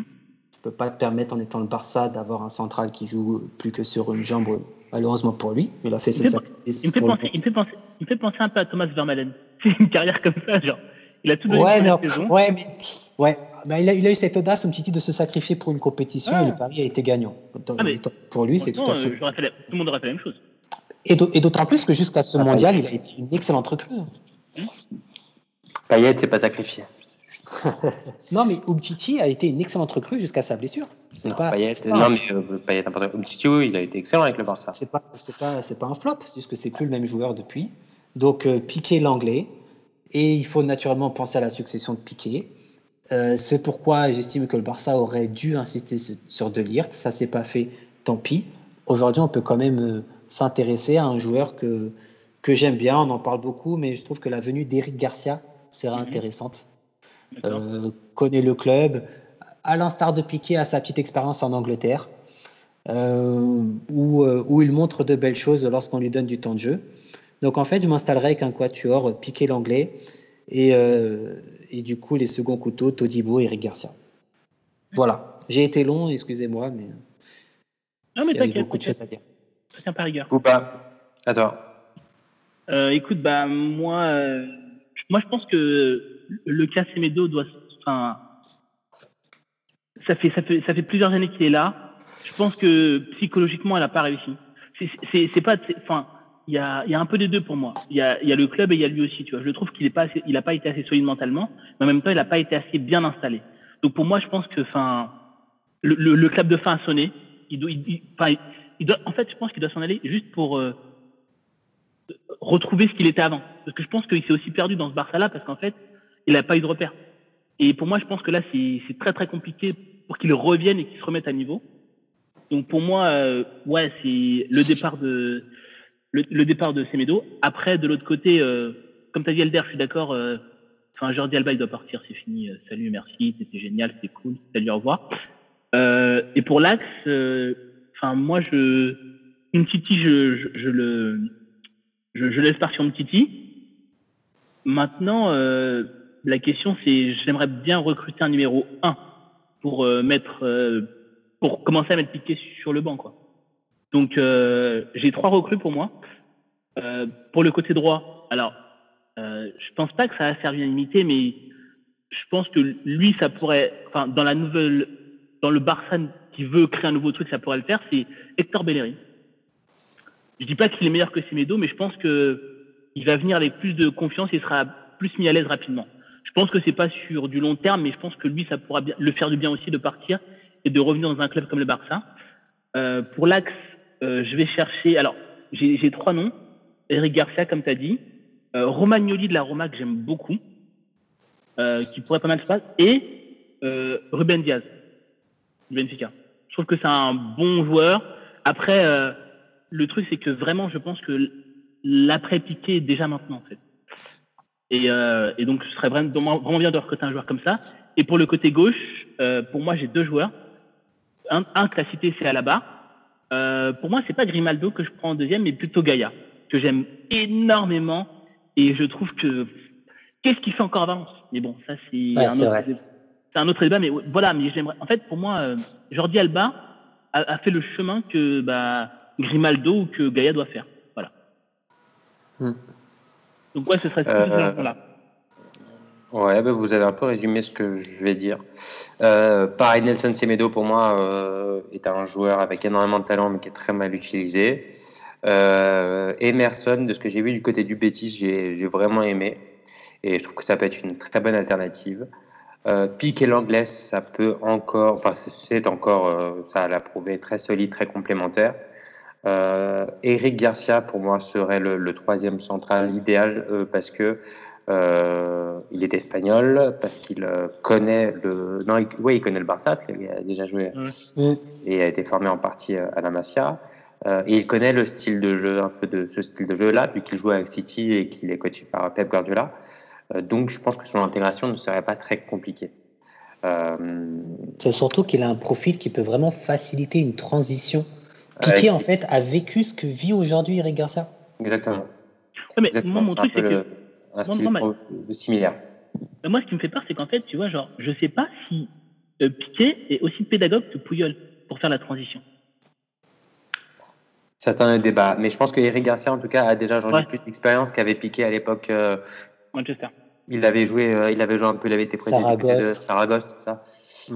peut pas te permettre, en étant le Barça, d'avoir un central qui joue plus que sur une jambe, malheureusement pour lui. Il a fait ce sacrifice. Il me fait, penser, il, me penser, il me fait penser un peu à Thomas Vermaelen. C'est une carrière comme ça, genre. Il a tout donné ouais, mais, ouais, mais, ouais, mais il, a, il, a, eu cette audace, un petit de se sacrifier pour une compétition ah. et le pari a été gagnant. Ah, pour lui, c'est tout à fait. Euh, tout le monde aurait fait la même chose. Et d'autant plus que jusqu'à ce ah, mondial, il a été une excellente recrue. Payet s'est pas sacrifié. non, mais Umtiti a été une excellente recrue jusqu'à sa blessure. C'est pas, Payet, non, mais euh, Payet, Umtiti, oui, il a été excellent avec le Barça. C'est pas, pas un flop, c'est juste que c'est plus le même joueur depuis. Donc, euh, Piqué l'anglais, et il faut naturellement penser à la succession de Piqué. Euh, c'est pourquoi j'estime que le Barça aurait dû insister sur De Ligt. Ça s'est pas fait, tant pis. Aujourd'hui, on peut quand même euh, s'intéresser à un joueur que, que j'aime bien. On en parle beaucoup, mais je trouve que la venue d'Eric Garcia sera mhm. intéressante. Euh, connaît le club, à l'instar de Piquet, a sa petite expérience en Angleterre, euh, où, euh, où, il montre de belles choses lorsqu'on lui donne du temps de jeu. Donc en fait, je m'installerai avec un quatuor, Piquet l'anglais, et, et, du coup les seconds couteaux, Todibo et Eric Garcia. Voilà, j'ai été long, excusez-moi, mais, non, mais il y a beaucoup de choses à dire. Tiens par rigueur. Ou pas. À toi. écoute, bah, moi, moi je pense que le cas doit. Enfin, ça fait, plusieurs années qu'il est là. Je pense que psychologiquement, elle n'a pas réussi. C'est pas. Enfin, il y a, un peu des deux pour moi. Il y a, le club et il y a lui aussi. Tu vois. Je trouve qu'il n'a pas, pas été assez solide mentalement, mais en même temps, il n'a pas été assez bien installé. Donc pour moi, je pense que enfin, le, club de fin a sonné. Il doit, en fait, je pense qu'il doit s'en aller juste pour euh, retrouver ce qu'il était avant. Parce que je pense qu'il s'est aussi perdu dans ce Barça-là, parce qu'en fait, il n'a pas eu de repère. Et pour moi, je pense que là, c'est très très compliqué pour qu'il revienne et qu'il se remette à niveau. Donc pour moi, euh, ouais, c'est le départ de le, départ de Semedo. Après, de l'autre côté, euh, comme tu as dit Elder, je suis d'accord. Euh, enfin, Jordi Alba, il doit partir, c'est fini. salut, merci, c'était génial, c'était cool. Salut, au revoir. et pour l'axe, enfin moi, je Titi, je, je, je le je, je, laisse partir Titi. Maintenant, la question, c'est j'aimerais bien recruter un numéro 1 pour euh, mettre, euh, pour commencer à mettre Piqué sur le banc, quoi. Donc, euh, j'ai trois recrues pour moi. pour le côté droit, alors, je pense pas que ça va à limiter, mais je pense que lui, ça pourrait, enfin, dans la nouvelle, dans le Barça qui veut créer un nouveau truc, ça pourrait le faire, c'est Hector Bellerin. Je dis pas qu'il est meilleur que Semedo, mais je pense que il va venir avec plus de confiance et sera plus mis à l'aise rapidement. Je pense que c'est pas sur du long terme, mais je pense que lui, ça pourra le faire du bien aussi de partir et de revenir dans un club comme le Barça. Euh, pour l'axe, euh, je vais chercher. Alors, j'ai trois noms. Eric Garcia, comme tu as dit. Euh, Romagnoli de la Roma, que j'aime beaucoup, euh, qui pourrait pas mal se passer. Et euh, Ruben Diaz, du Benfica. Je trouve que c'est un bon joueur. Après, euh, le truc, c'est que vraiment, je pense que l'après-piqué est déjà maintenant, en fait. Et, euh, et, donc, ce serait vraiment, vraiment bien de recruter un joueur comme ça. Et pour le côté gauche, euh, pour moi, j'ai deux joueurs. Un, un que la cité, c'est Alaba. Euh, pour moi, c'est pas Grimaldo que je prends en deuxième, mais plutôt Gaïa, que j'aime énormément. Et je trouve que qu'est-ce qu'il fait encore à Valence Mais bon, ça c'est Ouais, un, c'est autre- un autre débat. Mais voilà, mais j'aimerais. En fait, pour moi, Jordi Alba a, a fait le chemin que bah, Grimaldo ou que Gaïa doit faire. Voilà. Hmm. Donc ouais, ce serait Euh, voilà. Ouais, bah, vous avez un peu résumé ce que je vais dire. Euh, pareil, Nelson Semedo, pour moi, euh, est un joueur avec énormément de talent, mais qui est très mal utilisé. Euh, Emerson, de ce que j'ai vu du côté du Betis, j'ai vraiment aimé. Et je trouve que ça peut être une très bonne alternative. Euh, Pique et l'Anglais, ça peut encore, enfin, c'est- encore, ça l'a prouvé, très solide, très complémentaire. Euh, Eric Garcia, pour moi, serait le, le troisième central idéal euh, parce que euh, il est espagnol, parce qu'il euh, connaît le, non, il, ouais, il connaît le Barça, il a déjà joué et a été formé en partie à la Masia. Euh, et il connaît le style de jeu, un peu de ce style de jeu-là, puisqu'il joue avec City et qu'il est coaché par Pep Guardiola. Euh, donc, je pense que son intégration ne serait pas très compliquée. Euh, C'est surtout qu'il a un profil qui peut vraiment faciliter une transition. Avec- Piqué, en fait, a vécu ce que vit aujourd'hui Eric Garcia. exactement. Ouais, mais exactement. moi, mon C'est truc, un peu c'est que le- un style pro- similaire. Euh, Moi, ce qui me fait peur, c'est qu'en fait, tu vois, genre, je sais pas si euh, Piqué est aussi pédagogue que Pouyol pour faire la transition. Ça, c'est un débat. Mais je pense que Eric Garcia, en tout cas, a déjà aujourd'hui Ouais. plus d'expérience qu'avait piqué à l'époque. euh, Manchester. il avait joué, euh, il avait joué un peu, il avait été du côté de Saragosse. Saragosse, c'est ça.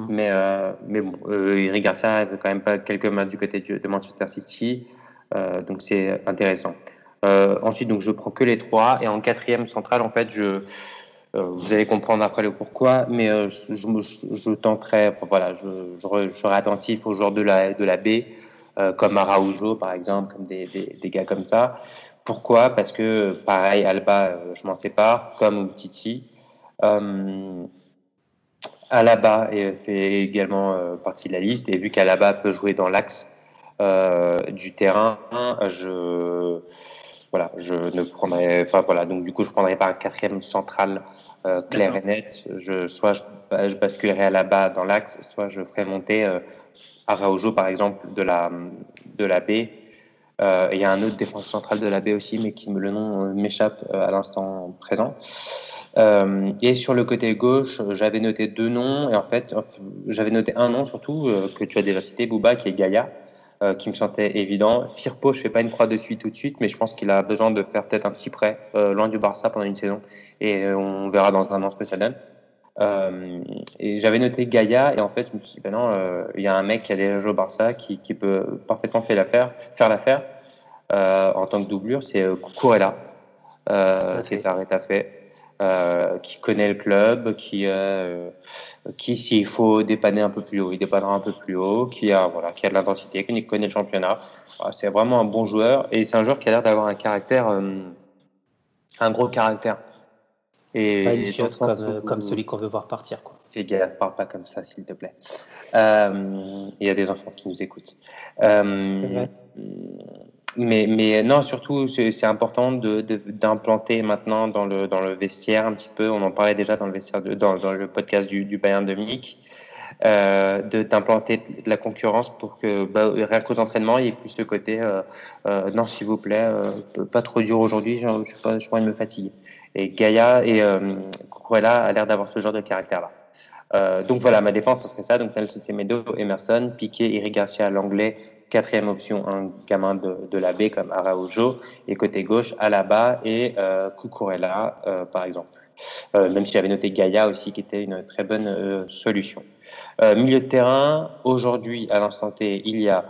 Mais, euh, mais bon, euh, Eric Garcia avait quand même pas quelques matchs du côté de Manchester City, euh, donc c'est intéressant. Euh, ensuite, donc je prends que les trois et en quatrième centrale, en fait, je, euh, vous allez comprendre après le pourquoi, mais euh, je, je, tenterai, voilà, je, serai attentif aux joueurs de la de la B, euh, comme Araujo par exemple, comme des, des, gars comme ça. Pourquoi? Parce que pareil, Alba, euh, je m'en sépare, comme Titi. Euh, Alaba fait également euh, partie de la liste et vu qu'Alaba peut jouer dans l'axe euh, du terrain, je voilà, je ne prendrai enfin voilà, donc du coup je prendrai pas un quatrième central euh, clair et net. Je, soit je, je basculerai Alaba dans l'axe, soit je ferai monter euh, Araujo par exemple de la de la B. Euh, il y a un autre défenseur central de la B aussi, mais qui le nom euh, m'échappe à l'instant présent. Euh, et sur le côté gauche, j'avais noté deux noms, et en fait, j'avais noté un nom surtout euh, que tu as déjà cité, Bouba, qui est Gaïa, euh, qui me semblait évident. Firpo, je fais pas une croix dessus tout de suite, mais je pense qu'il a besoin de faire peut-être un petit prêt loin du Barça pendant une saison, et on verra dans un an ce que ça donne. Et j'avais noté Gaïa, et en fait, je me suis dit, ben non, il y a un mec qui a déjà joué au Barça qui, qui peut parfaitement faire l'affaire, faire l'affaire en tant que doublure, c'est Cucurella, euh, qui est à Rétafé, euh, qui connaît le club, qui, euh, qui s'il faut dépanner un peu plus haut, il dépannera un peu plus haut, qui a, voilà, qui a de l'intensité, qui connaît le championnat. Voilà, c'est vraiment un bon joueur, et c'est un joueur qui a l'air d'avoir un caractère, euh, un gros caractère. Et Pas une comme, celui qu'on veut voir partir. Quoi. Fais gaffe, parle pas comme ça, s'il te plaît. Euh, Il y a des enfants qui nous écoutent. Mais, non, surtout, c'est important d'implanter maintenant dans le, vestiaire un petit peu. On en parlait déjà dans le, vestiaire dans, le podcast du, Bayern de Munich. Euh, d'implanter de la concurrence pour que bah, rien qu'aux entraînements il y ait plus ce côté euh, euh, non s'il vous plaît euh, pas trop dur aujourd'hui je sais pas de me fatiguer et Gaïa et Cucurella a l'air d'avoir ce genre de caractère là euh, donc voilà, ma défense, ce serait ça. Donc Nelson Semedo, Emerson, Piqué, Eric Garcia, l'anglais. Quatrième option, un gamin de, de la B comme Araujo. Et côté gauche, Alaba et euh, Cucurella, euh, par exemple. même si j'avais noté Gaïa aussi, qui était une très bonne solution. milieu de terrain, aujourd'hui, à l'instant T, il y a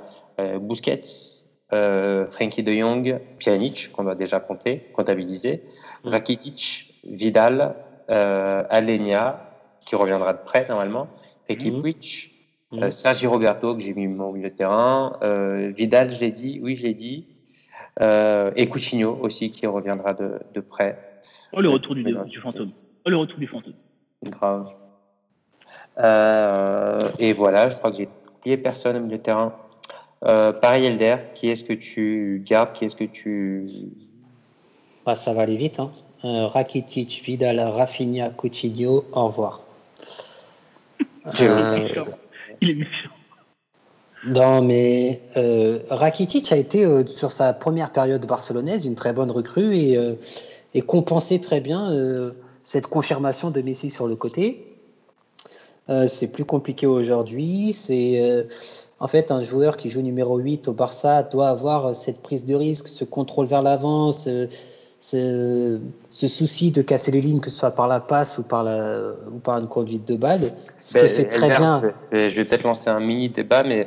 Busquets, Frankie de Jong, Pjanic, qu'on doit déjà compter, comptabiliser, mm. Rakitic, Vidal, Alenia, qui reviendra de près normalement, Ricky mmh. Euh, Sergi Roberto, que j'ai mis au milieu de terrain. Euh, Vidal, je l'ai dit. Oui, je l'ai dit. Euh, et Coutinho aussi, qui reviendra de, de près. Oh, le retour du, du fantôme. Oh, le retour du fantôme. Grave. et voilà, je crois que j'ai oublié personne au milieu de terrain. pareil, Elder, qui est-ce que tu gardes Qui est-ce que tu. Ah, ça va aller vite. Hein. Rakitic, Vidal, Rafinha, Coutinho, au revoir. méchant. Non, mais euh, Rakitic a été euh, sur sa première période barcelonaise une très bonne recrue et, euh, et très bien euh, cette confirmation de Messi sur le côté. c'est plus compliqué aujourd'hui. C'est en fait un joueur qui joue numéro 8 au Barça doit avoir cette prise de risque, ce contrôle vers l'avant, ce, souci de casser les lignes, que ce soit par la passe ou par, la, ou par une conduite de balle, ce ben, fait très bien. Je vais peut-être lancer un mini débat, mais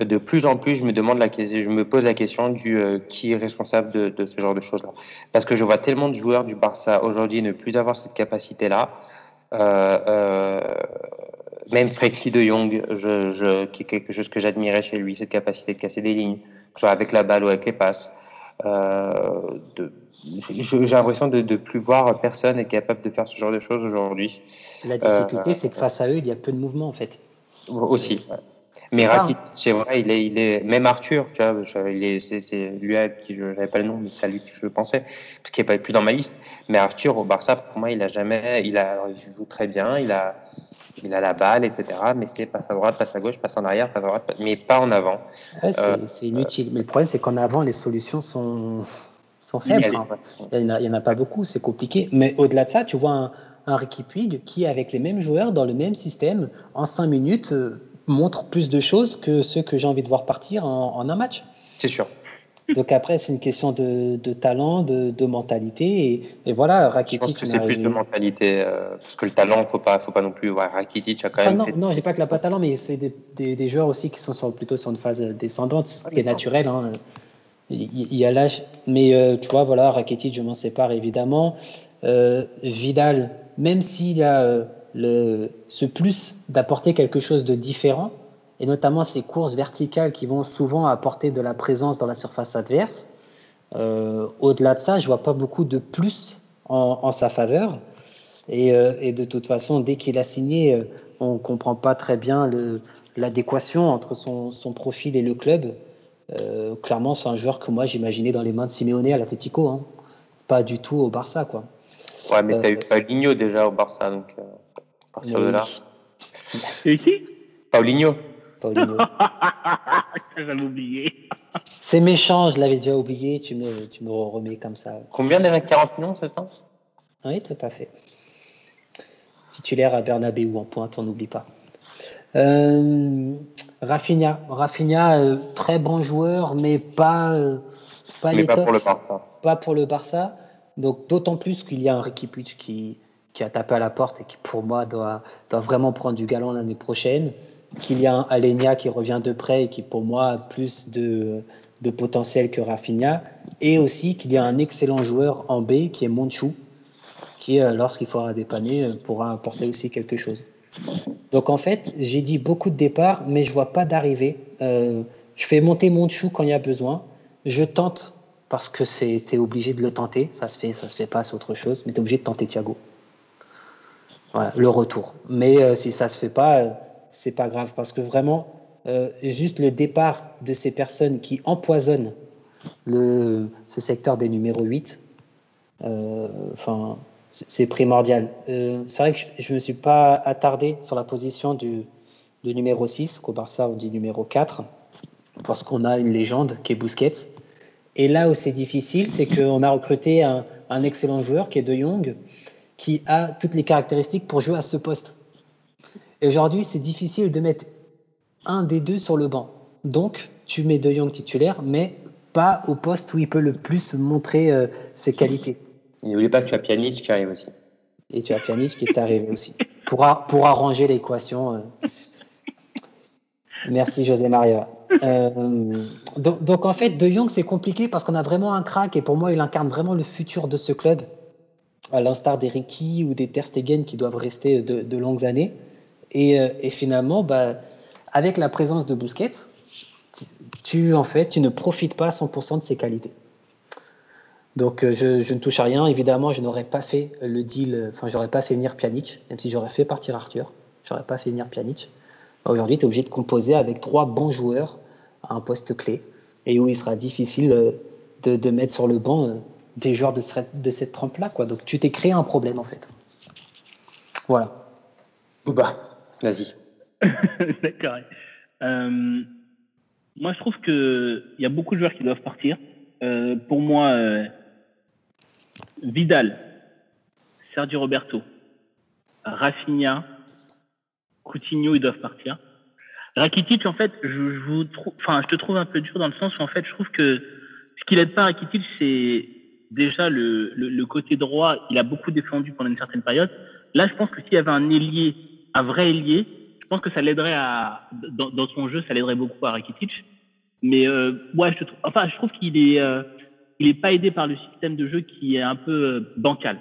de plus en plus, je me demande la je me pose la question du euh, qui est responsable de, ce genre de choses-là, parce que je vois tellement de joueurs du Barça aujourd'hui ne plus avoir cette capacité-là. Euh, euh, même Frenkie de Jong, je, qui est quelque chose que j'admirais chez lui, cette capacité de casser des lignes, soit avec la balle ou avec les passes. De, j'ai l'impression de ne plus voir personne est capable de faire ce genre de choses aujourd'hui. La difficulté, euh, c'est que face à eux, il y a peu de mouvement en fait. Aussi. Mais Rakitic, c'est vrai, il est, il est, même Arthur, tu vois, c'est lui qui je n'avais pas le nom, mais c'est à lui que je pensais, parce qu'il n'est pas plus dans ma liste. Mais Arthur au Barça, pour moi, il a jamais, il a, il joue très bien, il a, il a la balle, etc. Mais c'est passe à droite, passe à gauche, passe en arrière, passe à droite, mais pas en avant. c'est euh, inutile. mais le problème, c'est qu'en avant, les solutions sont sont faibles. Il n'y en, a pas beaucoup, c'est compliqué. Mais au-delà de ça, tu vois un, un Ricky Puig qui, avec les mêmes joueurs, dans le même système, en cinq minutes, euh, montre plus de choses que ceux que j'ai envie de voir partir en, un match. C'est sûr. Donc après, c'est une question de, talent, de, mentalité. Et, voilà, Rakitic. c'est plus de mentalité. Euh, parce que le talent, il ne pas, faut pas non plus. voir Rakitic a quand même. Non, non je dis pas qu'il n'a pas de talent, mais c'est des, joueurs aussi qui sont plutôt sur une phase descendante, ce qui est naturel. Hein. Il y a l'âge, mais euh, tu vois, voilà, Rakitic, je m'en sépare évidemment. Euh, Vidal, même s'il a le, ce plus d'apporter quelque chose de différent, et notamment ces courses verticales qui vont souvent apporter de la présence dans la surface adverse, au-delà de ça, je vois pas beaucoup de plus en, sa faveur. Et, et, de toute façon, dès qu'il a signé, on comprend pas très bien l'adéquation entre son, son, profil et le club. Euh, clairement, c'est un joueur que moi j'imaginais dans les mains de Simeone à l'Atletico, hein. pas du tout au Barça. Quoi. Ouais, mais tu as eu euh, Paulinho déjà au Barça, donc euh, à partir de là. Et ici? Paulinho. Paulinho. J'avais oublié. c'est méchant, je l'avais déjà oublié, tu me, tu me remets comme ça. Combien déjà 40 millions, c'est ça? Oui, tout à fait. Titulaire à Bernabeu en pointe, on n'oublie pas. Euh, Rafinha, Rafinha euh, très bon joueur, mais pas, euh, pas, pour le Barça. Pas pour le Barça. Donc d'autant plus qu'il y a un Ricky Puig qui, qui a tapé à la porte et qui pour moi doit, doit vraiment prendre du galon l'année prochaine. Qu'il y a un Alenia qui revient de près et qui pour moi a plus de, potentiel que Rafinha. Et aussi qu'il y a un excellent joueur en B qui est Monchou, qui lorsqu'il faudra dépanner pourra apporter aussi quelque chose. Donc en fait, j'ai dit beaucoup de départs, mais je vois pas d'arrivée. Euh, je fais monter mon chou quand il y a besoin. Je tente parce que c'était obligé de le tenter. Ça se fait, ça se fait pas, c'est autre chose. Mais tu es obligé de tenter Thiago. Voilà, le retour. Mais euh, si ça se fait pas, euh, c'est pas grave parce que vraiment, juste le départ de ces personnes qui empoisonnent ce secteur des numéros 8, enfin c'est primordial. Euh, c'est vrai que je ne me suis pas attardé sur la position du, numéro 6, qu'au Barça on dit numéro 4, parce qu'on a une légende qui est Busquets. Et là où c'est difficile, c'est qu'on a recruté un, excellent joueur qui est De Jong, qui a toutes les caractéristiques pour jouer à ce poste. Et aujourd'hui, c'est difficile de mettre un des deux sur le banc. Donc, tu mets De Jong titulaire, mais pas au poste où il peut le plus montrer euh, ses qualités. N'oublie pas que tu as Pjanic qui arrive aussi. Et tu as Pjanic qui est arrivé aussi pour, pour arranger l'équation. Euh. Merci José Maria. Euh, donc, en fait, De Jong, c'est compliqué parce qu'on a vraiment un crack et pour moi, il incarne vraiment le futur de ce club, à l'instar des Ricky ou des Ter Stegen qui doivent rester de, longues années. Et, euh, et finalement, bah, avec la présence de Busquets, tu, en fait, tu ne profites pas à 100% de ses qualités. Donc euh, je, ne touche à rien. Évidemment, je n'aurais pas fait le deal, enfin, j'aurais pas fait venir Pjanic, même si j'aurais fait partir Arthur. J'aurais pas fait venir Pjanic. Aujourd'hui, tu es obligé de composer avec trois bons joueurs à un poste clé et où il sera difficile euh, de, mettre sur le banc euh, des joueurs de, cette trempe-là. Donc tu t'es créé un problème en fait. Voilà. Bouba, vas-y. D'accord. Euh, moi, je trouve qu'il y a beaucoup de joueurs qui doivent partir. Euh, pour moi, euh, Vidal, Sergio Roberto, Rafinha, Coutinho, ils doivent partir. Rakitic, en fait, je, te trouve un peu dur dans le sens où, en fait, je trouve que ce qui l'aide pas Rakitic, c'est déjà le, le, côté droit. Il a beaucoup défendu pendant une certaine période. Là, je pense que s'il y avait un ailier, un vrai ailier, je pense que ça l'aiderait à, dans, son jeu, ça l'aiderait beaucoup à Rakitic. Mais euh, ouais, je, trouve, enfin, je trouve qu'il est, euh, il est pas aidé par le système de jeu qui est un peu euh, bancal.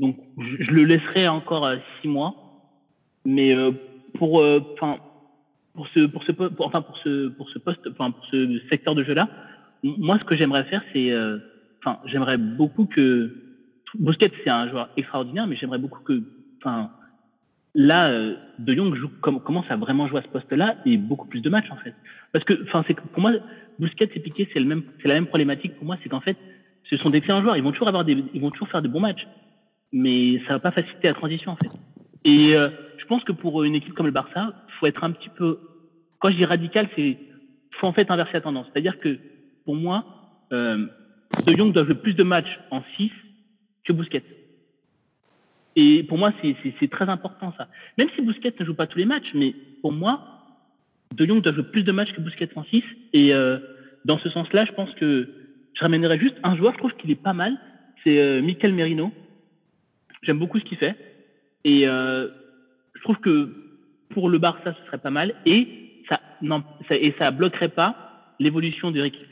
Donc, je, le laisserai encore six mois. Mais pour, enfin, pour ce, pour ce, enfin, pour ce, pour ce poste, enfin, pour ce secteur de jeu-là, moi, ce que j'aimerais faire, c'est, enfin, j'aimerais beaucoup que Busquets, c'est un joueur extraordinaire, mais j'aimerais beaucoup que, enfin, là, euh, De Jong joue, commence à vraiment jouer à ce poste-là et beaucoup plus de matchs en fait. Parce que, enfin, c'est pour moi, Busquets et Piqué, c'est le même, c'est la même problématique pour moi, c'est qu'en fait, ce sont d'excellents joueurs. Ils vont toujours avoir des, ils vont toujours faire de bons matchs, mais ça va pas faciliter la transition en fait. Et euh, je pense que pour une équipe comme le Barça, faut être un petit peu, quand je dis radical, c'est faut en fait inverser la tendance. C'est-à-dire que pour moi, euh, De Jong doit jouer plus de matchs en 6 que Busquets. Et pour moi, c'est très important ça. Même si Busquets ne joue pas tous les matchs, mais pour moi, De Jong doit jouer plus de matchs que Busquets en 6. Et euh, dans ce sens-là, je pense que je ramènerais juste un joueur, je trouve qu'il est pas mal. C'est euh, Mikel Merino. J'aime beaucoup ce qu'il fait. Et euh, je trouve que pour le Barça, ce serait pas mal. Et ça, non, ça, et ça bloquerait pas l'évolution de Ricky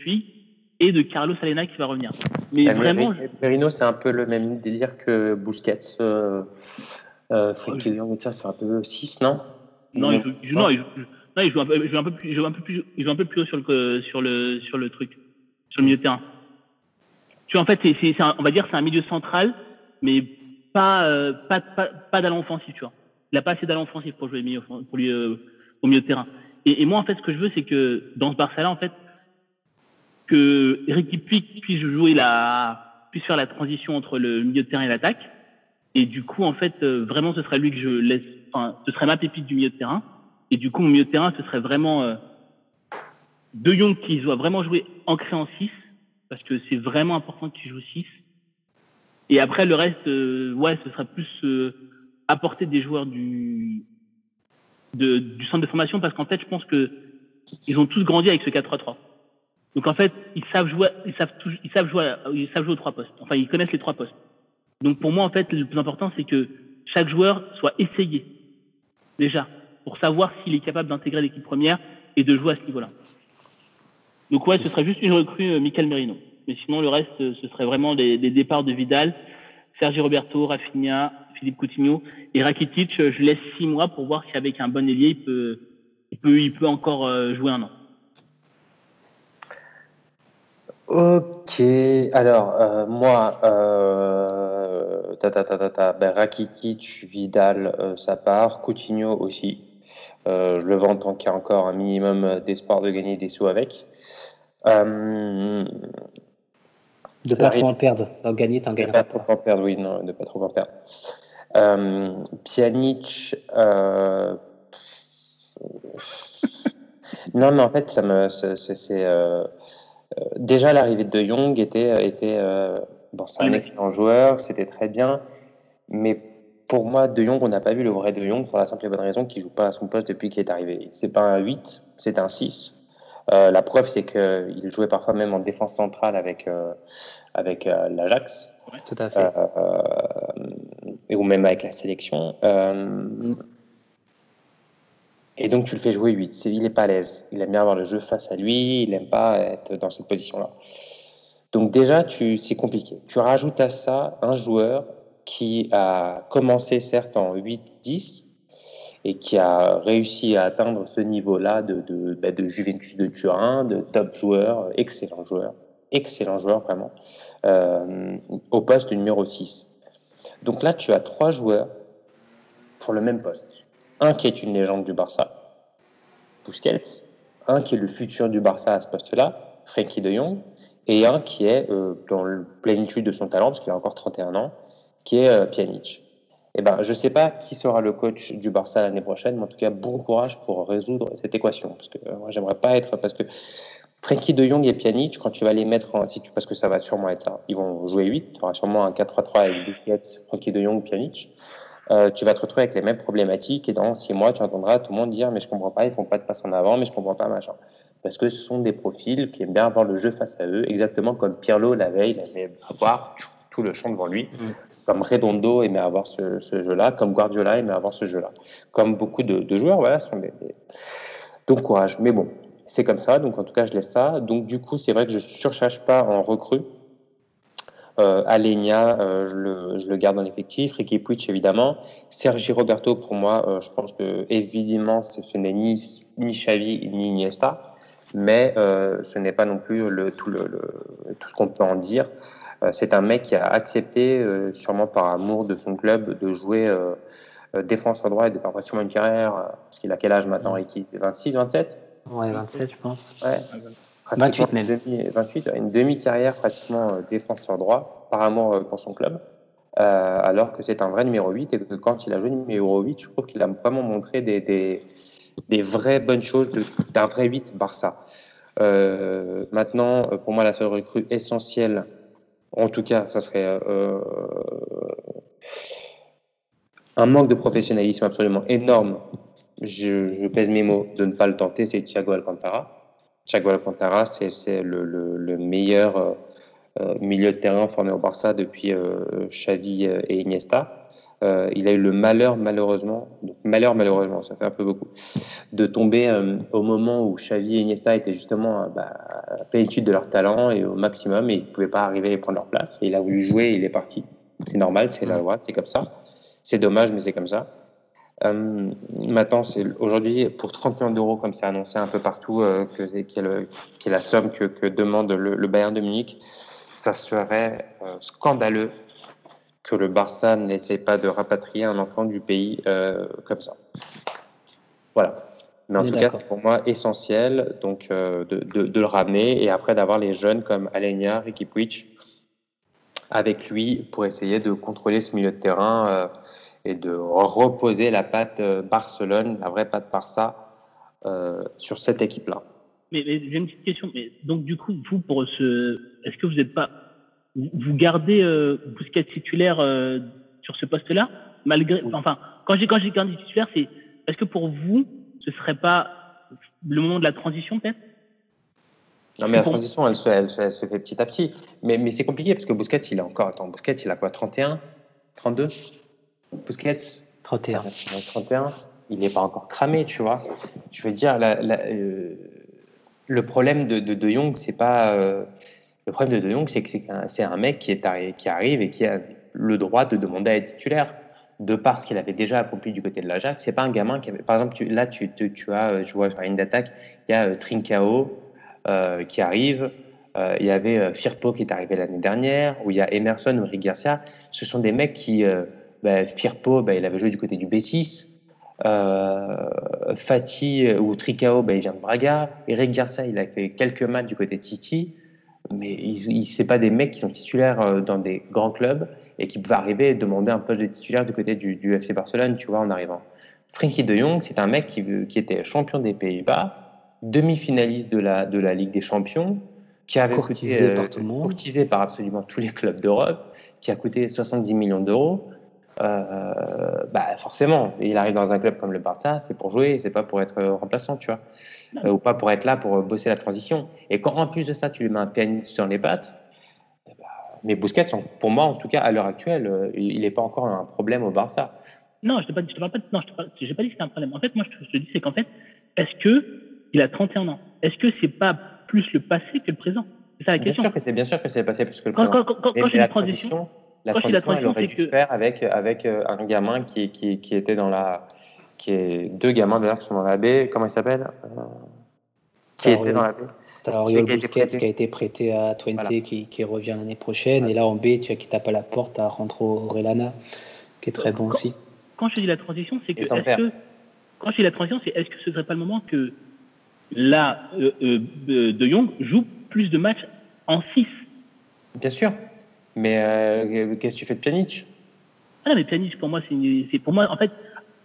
et de Carlos Salena qui va revenir. Mais vraiment. Merino, c'est un peu le même délire que Busquets. Euh, euh, c'est un peu 6, non? Non, il joue, non, il joue, non, il joue, un, peu, il joue un peu plus, il joue un peu plus, il joue un peu plus haut sur le, sur le, sur le truc, sur le milieu de terrain. Tu vois, en fait, c'est, on va dire, c'est un milieu central, mais pas, euh, pas, pas, pas d'allant offensif, tu vois. Il n'a pas assez d'allant offensif pour jouer milieu, pour lui, euh, au milieu de terrain. Et, et, moi, en fait, ce que je veux, c'est que dans ce Barça-là, en fait, que Eric Puig puisse jouer la, puisse faire la transition entre le milieu de terrain et l'attaque. Et du coup, en fait, euh, vraiment, ce serait lui que je laisse, enfin, ce serait ma pépite du milieu de terrain. Et du coup, mon milieu de terrain, ce serait vraiment euh, De Jong qui doit vraiment jouer ancré en 6, parce que c'est vraiment important qu'il joue 6. Et après, le reste, euh, ouais, ce serait plus euh, apporter des joueurs du, de, du centre de formation, parce qu'en fait, je pense que ils ont tous grandi avec ce 4-3-3. Donc en fait, ils savent jouer, ils savent, ils savent jouer, ils savent jouer aux trois postes. Enfin, ils connaissent les trois postes. Donc pour moi, en fait, le plus important, c'est que chaque joueur soit essayé déjà pour savoir s'il est capable d'intégrer l'équipe première et de jouer à ce niveau-là. Donc ouais, ce serait juste une recrue euh, Michael Merino. Mais sinon, le reste, euh, ce serait vraiment des, départs de Vidal, Sergi Roberto, Rafinha, Philippe Coutinho et Rakitic. Euh, je laisse six mois pour voir si avec un bon ailier, il peut, il peut, il peut encore jouer un an. Ok, alors euh, moi, euh, ta, ta, ta, ta, ben, Rakitic, Vidal, euh, ça part, Coutinho aussi. Euh, je le vends tant qu'il y a encore un minimum d'espoir de gagner des sous avec. de pas trop en perdre, d'en gagner, t'en gagneras. De pas trop en perdre, oui, non, de pas trop en perdre. Pjanic, non, mais en fait, ça me, c'est euh, déjà, l'arrivée de De Jong était, euh, était euh, bon, c'est un excellent joueur, c'était très bien, mais pour moi, De Jong, on n'a pas vu le vrai De Jong pour la simple et bonne raison qu'il joue pas à son poste depuis qu'il est arrivé. C'est pas un 8, c'est un 6. Euh, la preuve, c'est qu'il jouait parfois même en défense centrale avec, euh, avec euh, l'Ajax. tout à fait. ou même avec la sélection. Et donc tu le fais jouer 8. Il n'est pas à l'aise. Il aime bien avoir le jeu face à lui. Il n'aime pas être dans cette position-là. Donc déjà, c'est compliqué. Tu rajoutes à ça un joueur qui a commencé certes en 8-10 et qui a réussi à atteindre ce niveau-là de, de, bah, de, Juventus de Turin, de top joueur, excellent joueur, excellent joueur vraiment, euh, au poste numéro 6. Donc là, tu as trois joueurs pour le même poste. Un qui est une légende du Barça, Busquets, un qui est le futur du Barça à ce poste-là, Frankie de Jong, et un qui est euh, dans la plénitude de son talent, parce qu'il a encore 31 ans, qui est euh, Pjanic. Eh ben, je ne sais pas qui sera le coach du Barça l'année prochaine, mais en tout cas, bon courage pour résoudre cette équation. Parce que euh, moi, j'aimerais pas être. Parce que Frankie de Jong et Pjanic, quand tu vas les mettre en. Si parce que ça va sûrement être ça. Ils vont jouer 8. Tu auras sûrement un 4-3-3 avec Busquets, Frankie de Jong, Pjanic. Euh, tu vas te retrouver avec les mêmes problématiques et dans six mois, tu entendras tout le monde dire Mais je comprends pas, ils font pas de passe en avant, mais je comprends pas, machin. Parce que ce sont des profils qui aiment bien avoir le jeu face à eux, exactement comme Pirlo la veille, il avait avoir tout le champ devant lui. Mm comme Redondo aimait avoir ce, jeu-là, comme Guardiola aimait avoir ce jeu-là. Comme beaucoup de, joueurs, voilà, sont des, Donc courage. Mais bon, c'est comme ça, donc en tout cas, je laisse ça. Donc du coup, c'est vrai que je ne surcharge pas en recrue. Euh, Alenia, euh, je, le, je, le, garde dans l'effectif. Ricky Puig, évidemment. Sergi Roberto, pour moi, euh, je pense que évidemment, ce n'est ni, ni Xavi ni Iniesta, mais euh, ce n'est pas non plus le, tout, le, tout ce qu'on peut en dire. C'est un mec qui a accepté, sûrement par amour de son club, de jouer défenseur droit et de faire pratiquement une carrière. parce qu'il a quel âge maintenant, Ricky? 26, 27 Ouais, 27, je pense. Ouais. 28 même. Demi, 28, une demi-carrière pratiquement défenseur droit par amour pour son club. Euh, alors que c'est un vrai numéro 8 et que quand il a joué numéro 8, je trouve qu'il a vraiment montré des, des, des vraies bonnes choses d'un vrai 8 Barça. Euh, maintenant, pour moi, la seule recrue essentielle en tout cas, ça serait euh, un manque de professionnalisme absolument énorme. Je, pèse mes mots de ne pas le tenter, c'est Thiago Alcantara. Thiago Alcantara, c'est le, meilleur euh, euh, milieu de terrain formé au Barça depuis Xavi et Iniesta. Euh, il a eu le malheur, malheureusement, malheur, malheureusement, ça fait un peu beaucoup, de tomber euh, au moment où Xavi et Iniesta étaient justement euh, bah, à plénitude de leur talent et au maximum, et ils ne pouvaient pas arriver à prendre leur place. Et il a voulu jouer, et il est parti. C'est normal, c'est la loi, c'est comme ça. C'est dommage, mais c'est comme ça. Maintenant, c'est aujourd'hui pour 30 millions d'euros, comme c'est annoncé un peu partout, que c'est est, la somme que, que demande le, le, Bayern de Munich, ça serait scandaleux que le Barça n'essaie pas de rapatrier un enfant du pays euh, comme ça. Voilà. Mais en tout cas, c'est pour moi essentiel donc, euh, de, de, le ramener et après d'avoir les jeunes comme Alenia, Ricky Puig avec lui pour essayer de contrôler ce milieu de terrain euh, et de reposer la patte Barcelone, la vraie patte Barça, sur cette équipe-là. Mais, mais j'ai une petite question. Mais donc, du coup, vous, pour ce. Est-ce que vous n'êtes pas vous gardez euh, Bousquet titulaire euh, sur ce poste-là? Malgré enfin quand j'ai quand j'ai gardé titulaire c'est est-ce que pour vous ce serait pas le moment de la transition peut-être? Non mais la transition elle se, fait, elle, se, fait, petit à petit mais, mais c'est compliqué parce que Bousquet il a encore attends Bousquet il a quoi 31 32 Bousquet 31 31 il n'est pas encore cramé tu vois je veux dire la, euh, le problème de, de, de Young c'est pas le problème de De Jong, c'est que c'est un, mec qui, est qui arrive et qui a le droit de demander à être titulaire de par ce qu'il avait déjà accompli du côté de l'Ajax. C'est pas un gamin qui avait, par exemple, là, tu, tu, as, euh, je vois sur la ligne d'attaque, il y a euh, Trincao euh, qui arrive, il y avait Firpo qui est arrivé l'année dernière, où il y a Emerson ou Rick Garcia. Ce sont des mecs qui, bah, Firpo, bah, il avait joué du côté du B6. Fati ou Tricao, bah, il vient de Braga. Eric Garcia, il a fait quelques matchs du côté de City mais ce n'est pas des mecs qui sont titulaires euh, dans des grands clubs et qui peuvent arriver et demander un poste de titulaire du côté du, FC Barcelone, tu vois, en arrivant. Frankie de Jong, c'est un mec qui, qui, était champion des Pays-Bas, demi-finaliste de la, de la Ligue des Champions, qui avait courtisé euh, par tout le monde, courtisé par absolument tous les clubs d'Europe, qui a coûté 70 millions d'euros. Euh, bah forcément, il arrive dans un club comme le Barça, c'est pour jouer, c'est pas pour être remplaçant, tu vois. Euh, ou pas pour être là pour bosser la transition. Et quand en plus de ça, tu lui mets un pianiste sur les pattes, eh ben, Mais Busquets, pour moi, en tout cas, à l'heure actuelle, euh, il n'est pas encore un problème au Barça. Non, je ne te, te parle pas. Non, je n'ai pas dit que c'était un problème. En fait, moi, je te, dis, c'est qu'en fait, est-ce que il a 31 ans? Est-ce que c'est pas plus le passé que le présent? C'est ça la question. Bien sûr que c'est bien sûr que c'est le passé plus que le quand, présent. Quand, quand, quand j'ai la transition, la transition, elle aurait dû se faire avec avec euh, un gamin qui, qui, qui était dans la qui est deux gamins d'ailleurs qui sont dans la baie. Comment il s'appelle euh, Qui était dans la baie T'as Oriol Busquets qui a été prêté à Twente qui, qui, revient l'année prochaine. Et là, en B, tu as qui tape à la porte à Randro Relana, qui est très bon aussi. Quand je dis la transition, c'est que, que, quand je dis la transition, c'est est-ce que ce serait pas le moment que là, euh, euh, De Jong joue plus de matchs en 6 Bien sûr. Mais euh, qu'est-ce que tu fais de Pjanic? Ah non, mais Pjanic, pour moi, c'est pour moi, en fait,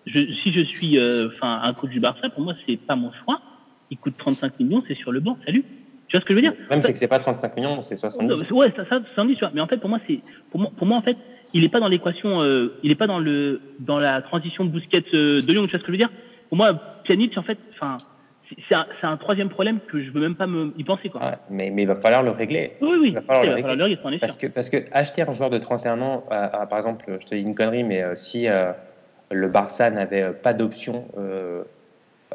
je, si je suis enfin un coach du Barça, pour moi, c'est pas mon choix il coûte 35 millions, c'est sur le banc, salut. Tu vois ce que je veux dire? Même c'est que c'est pas 35 millions, c'est 70. Ouais, ça, ça 70, tu vois. Mais en fait, pour moi, c'est pour moi, pour moi, en fait, il n'est pas dans l'équation, euh, il n'est pas dans le dans la transition de Bousquet euh, de Lyon. Tu vois ce que je veux dire? Pour moi, Pjanic, en fait, enfin, c'est un, un, troisième problème que je veux même pas me y penser quoi. Ah, mais, mais il va falloir le régler. Oui, oui. Il va falloir, le, régler. parce que parce que acheter un joueur de 31 ans, par exemple, je te dis une connerie, mais euh, si le Barça n'avait pas d'option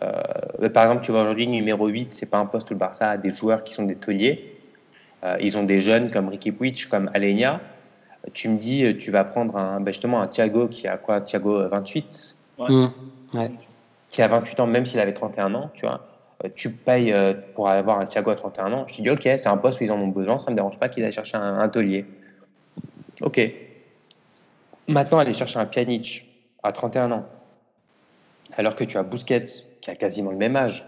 euh, par exemple, tu vois aujourd'hui, numéro 8, c'est pas un poste où le Barça a des joueurs qui sont des tauliers. Euh, ils ont des jeunes comme Ricky Puig, comme Alenia. Tu me dis, euh, tu vas prendre un, ben justement un Thiago qui a quoi? Thiago 28 mmh. Qui a 28 ans, même s'il avait 31 ans, tu vois. Tu payes pour avoir un Thiago à 31 ans. Je te dis, ok, c'est un poste où ils en ont besoin, ça me dérange pas qu'il aille chercher un, un taulier. Ok. Maintenant, aller chercher un Pjanic à 31 ans, alors que tu as Busquets qui a quasiment le même âge,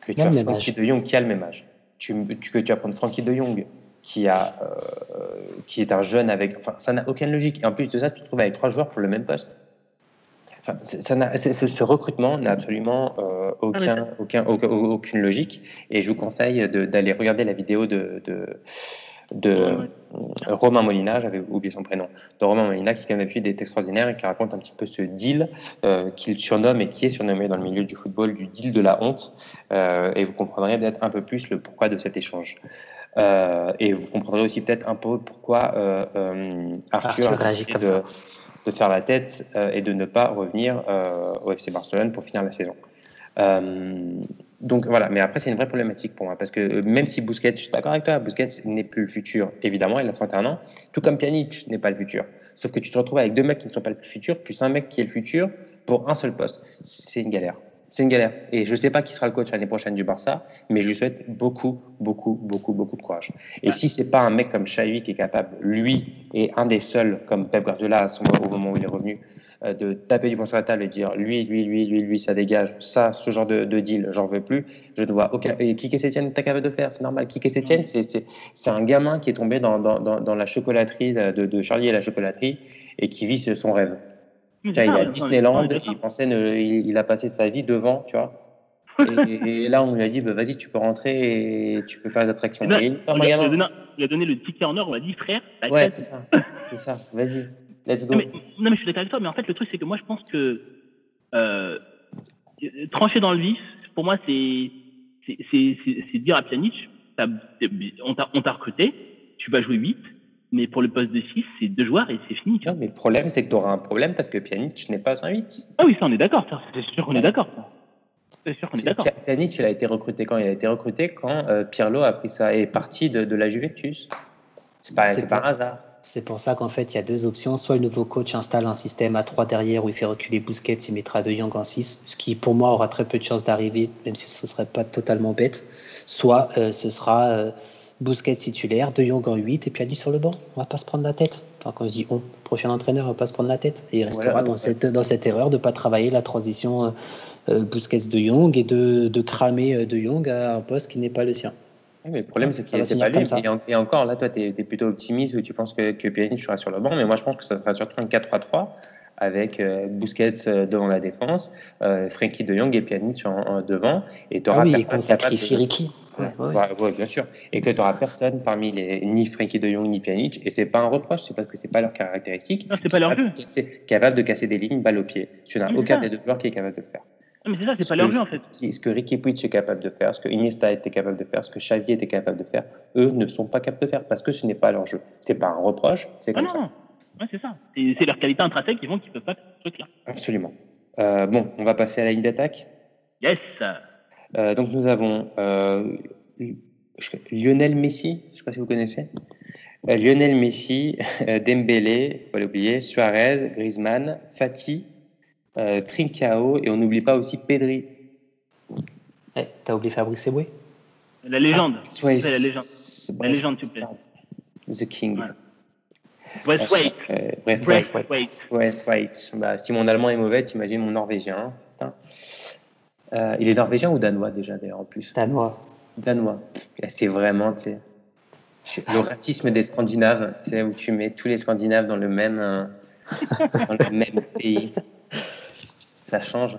que tu as Frankie de Jong qui a le même âge, tu, que tu vas prendre Frankie de Jong qui, a, euh, qui est un jeune avec. Enfin, ça n'a aucune logique. Et en plus de ça, tu te trouves avec trois joueurs pour le même poste. Enfin, ça ce recrutement n'a absolument euh, aucun, aucun, aucune logique. Et je vous conseille d'aller regarder la vidéo de, de de Romain Molina, j'avais oublié son prénom, de Romain Molina, qui quand même des extraordinaires et qui raconte un petit peu ce deal euh, qu'il surnomme et qui est surnommé dans le milieu du football du deal de la honte. Euh, et vous comprendrez peut-être un peu plus le pourquoi de cet échange. Euh, et vous comprendrez aussi peut-être un peu pourquoi Arthur, a décidé de, de, faire la tête et de ne pas revenir au FC Barcelone pour finir la saison. Euh, donc voilà, mais après, c'est une vraie problématique pour moi, parce que euh, même si Busquets, je suis d'accord avec toi, Busquets n'est plus le futur, évidemment, il a 31 ans, tout comme Pjanic n'est pas le futur. Sauf que tu te retrouves avec deux mecs qui ne sont pas le futur, plus un mec qui est le futur pour un seul poste. C'est une galère. C'est une galère. Et je ne sais pas qui sera le coach l'année prochaine du Barça, mais je lui souhaite beaucoup, beaucoup, beaucoup, beaucoup de courage. Et si c'est pas un mec comme Xavi qui est capable, lui, et un des seuls, comme Pep Guardiola au moment où il est revenu, euh, de taper du poing sur la table et dire lui, lui, lui, lui, lui, ça dégage, ça, ce genre de, deal, j'en veux plus. Je ne vois aucun. Et Kike Sétienne, t'es capable de faire, c'est normal. Kike Sétienne, c'est un gamin qui est tombé dans, dans, dans, la chocolaterie de, de, Charlie et la chocolaterie et qui vit son rêve. Il est à Disneyland, il pensait, il, a passé sa vie devant, tu vois. Et, là, on lui a dit, bah, vas-y, tu peux rentrer et tu peux faire des attractions. Eh ben, il, a donné, il, a donné, le ticket en or, on a dit, frère, ouais, c'est ça, c'est ça, vas-y. Let's go. Non mais, je suis d'accord avec toi, mais en fait, le truc, c'est que moi, je pense que euh, trancher dans le vif, pour moi, c'est dire à Pjanic, on t'a recruté, tu vas jouer 8, mais pour le poste de 6, c'est deux joueurs et c'est fini. mais le problème, c'est que tu auras un problème parce que Pjanic n'est pas un 8. Ah oui, ça, on est d'accord, c'est sûr qu'on est d'accord. C'est sûr qu'on est d'accord. Pjanic, il a été recruté quand? Il a été recruté quand euh, Pirlo a pris ça, est parti de, de la Juventus. C'est pas, pas un hasard. C'est pour ça qu'en fait, il y a deux options. Soit le nouveau coach installe un système à 3 derrière où il fait reculer Busquets, il mettra De Jong en 6, ce qui pour moi aura très peu de chances d'arriver, même si ce ne serait pas totalement bête. Soit euh, ce sera euh, Busquets titulaire, De Jong en 8 et puis Ali sur le banc. On va pas se prendre la tête. Enfin, quand je dis on, prochain entraîneur, on va pas se prendre la tête. Et il restera dans, cette, dans cette erreur de ne pas travailler la transition euh, Busquets-De Jong et de, de cramer De Jong à un poste qui n'est pas le sien mais le problème, c'est qu'il n'était pas lui. Et, encore, là, toi, tu es, plutôt optimiste ou tu penses que, que sera sur le banc. Mais moi, je pense que ça sera surtout un 4-3-3 avec euh, Busquets euh, devant la défense, euh, Frankie de Jong et Pjanic en, devant. Et ah oui, et qu'on sacrifie Ricky. Ouais, bien sûr. Et que tu n'auras personne parmi les, ni Frankie de Jong ni Pjanic. Et c'est pas un reproche, c'est parce que c'est pas leur caractéristique. Non, c'est pas leur jeu. C'est capable de casser des lignes balle au pied. Tu n'as aucun des deux joueurs qui est capable de le faire. mais c'est ça, c'est pas leur jeu en fait. Ce que Ricky Puig est capable de faire, ce que Iniesta était capable de faire, ce que Xavier était capable de faire, eux ne sont pas capables de faire parce que ce n'est pas leur jeu. C'est pas un reproche, c'est Ah comme non, ouais, c'est ça. C'est leur qualité intrinsèque qui font qu'ils peuvent pas faire ce truc-là. Absolument. Euh, bon, on va passer à la ligne d'attaque. Yes. Euh, donc nous avons euh, Lionel Messi, je ne sais pas si vous connaissez. Euh, Lionel Messi, euh, Dembélé, faut pas l'oublier, Suarez, Griezmann, Fati, euh, Trincao et on n'oublie pas aussi Pedri. Eh, T'as oublié Fabrice Eboué? La légende. C'est la légende. La légende, s'il vous plaît. The King. Ouais. Braithwaite. Euh, bref, right. Bah, si mon allemand est mauvais, t'imagines mon norvégien. hein. Putain. Euh, il est norvégien ou danois déjà d'ailleurs en plus? Danois. Danois. Et C'est vraiment, tu sais, le racisme des Scandinaves, tu sais, où tu mets tous les Scandinaves dans le même, euh, dans le même pays. Ça change.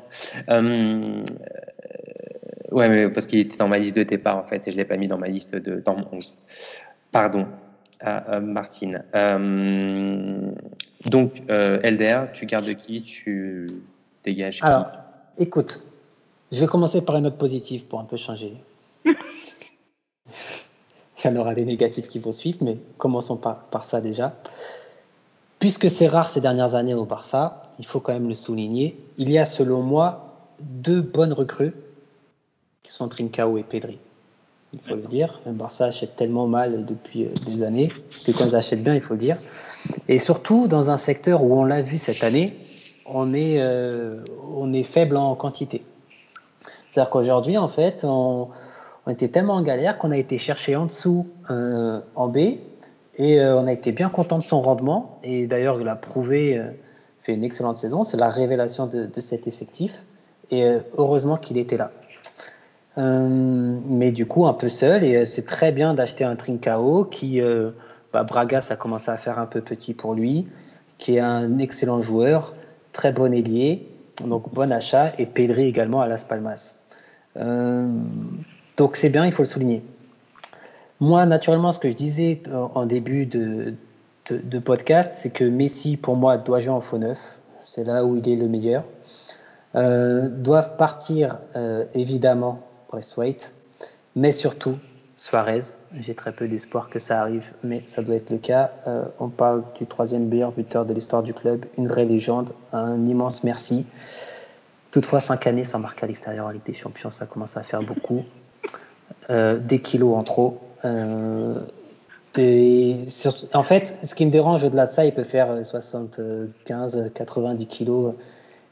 Euh, euh, ouais, mais parce qu'il était dans ma liste de départ, en fait, et je ne l'ai pas mis dans ma liste de, dans mon 11. Pardon, à, Martine. Euh, donc, euh, Elder, tu gardes qui? Tu dégages qui? Alors, écoute, je vais commencer par une note positive pour un peu changer. Il y en aura des négatifs qui vont suivre, mais commençons par, par ça déjà. Puisque c'est rare ces dernières années au Barça, il faut quand même le souligner, il y a selon moi deux bonnes recrues qui sont Trincao et Pedri. Il faut le dire. Barça achète tellement mal depuis euh, des années que quand ils achètent bien, il faut le dire. Et surtout dans un secteur où on l'a vu cette année, on est, euh, on est faible en quantité. C'est-à-dire qu'aujourd'hui, en fait, on, était tellement en galère qu'on a été chercher en dessous euh, en B et on a été bien content de son rendement. Et d'ailleurs, il a prouvé, fait une excellente saison. C'est la révélation de, de cet effectif. Et heureusement qu'il était là. Euh, mais du coup, un peu seul. Et euh, c'est très bien d'acheter un Trincao qui, euh, bah, Braga, ça commence à faire un peu petit pour lui, qui est un excellent joueur, très bon ailier. Donc, bon achat. Et Pedri également à Las Palmas. Donc, c'est bien, il faut le souligner. Moi, naturellement, ce que je disais en début de, podcast, c'est que Messi, pour moi, doit jouer en faux neuf. C'est là où il est le meilleur. Doivent partir, évidemment, Braithwaite, mais surtout Suarez. J'ai très peu d'espoir que ça arrive, mais ça doit être le cas. Euh, on parle du troisième meilleur buteur de l'histoire du club, une vraie légende, un immense merci. Toutefois, cinq années sans marquer à l'extérieur en Ligue des Champions, ça commence à faire beaucoup. Euh, des kilos en trop. Euh, et sur- en fait, ce qui me dérange au-delà de ça, il peut faire 75, 90 kilos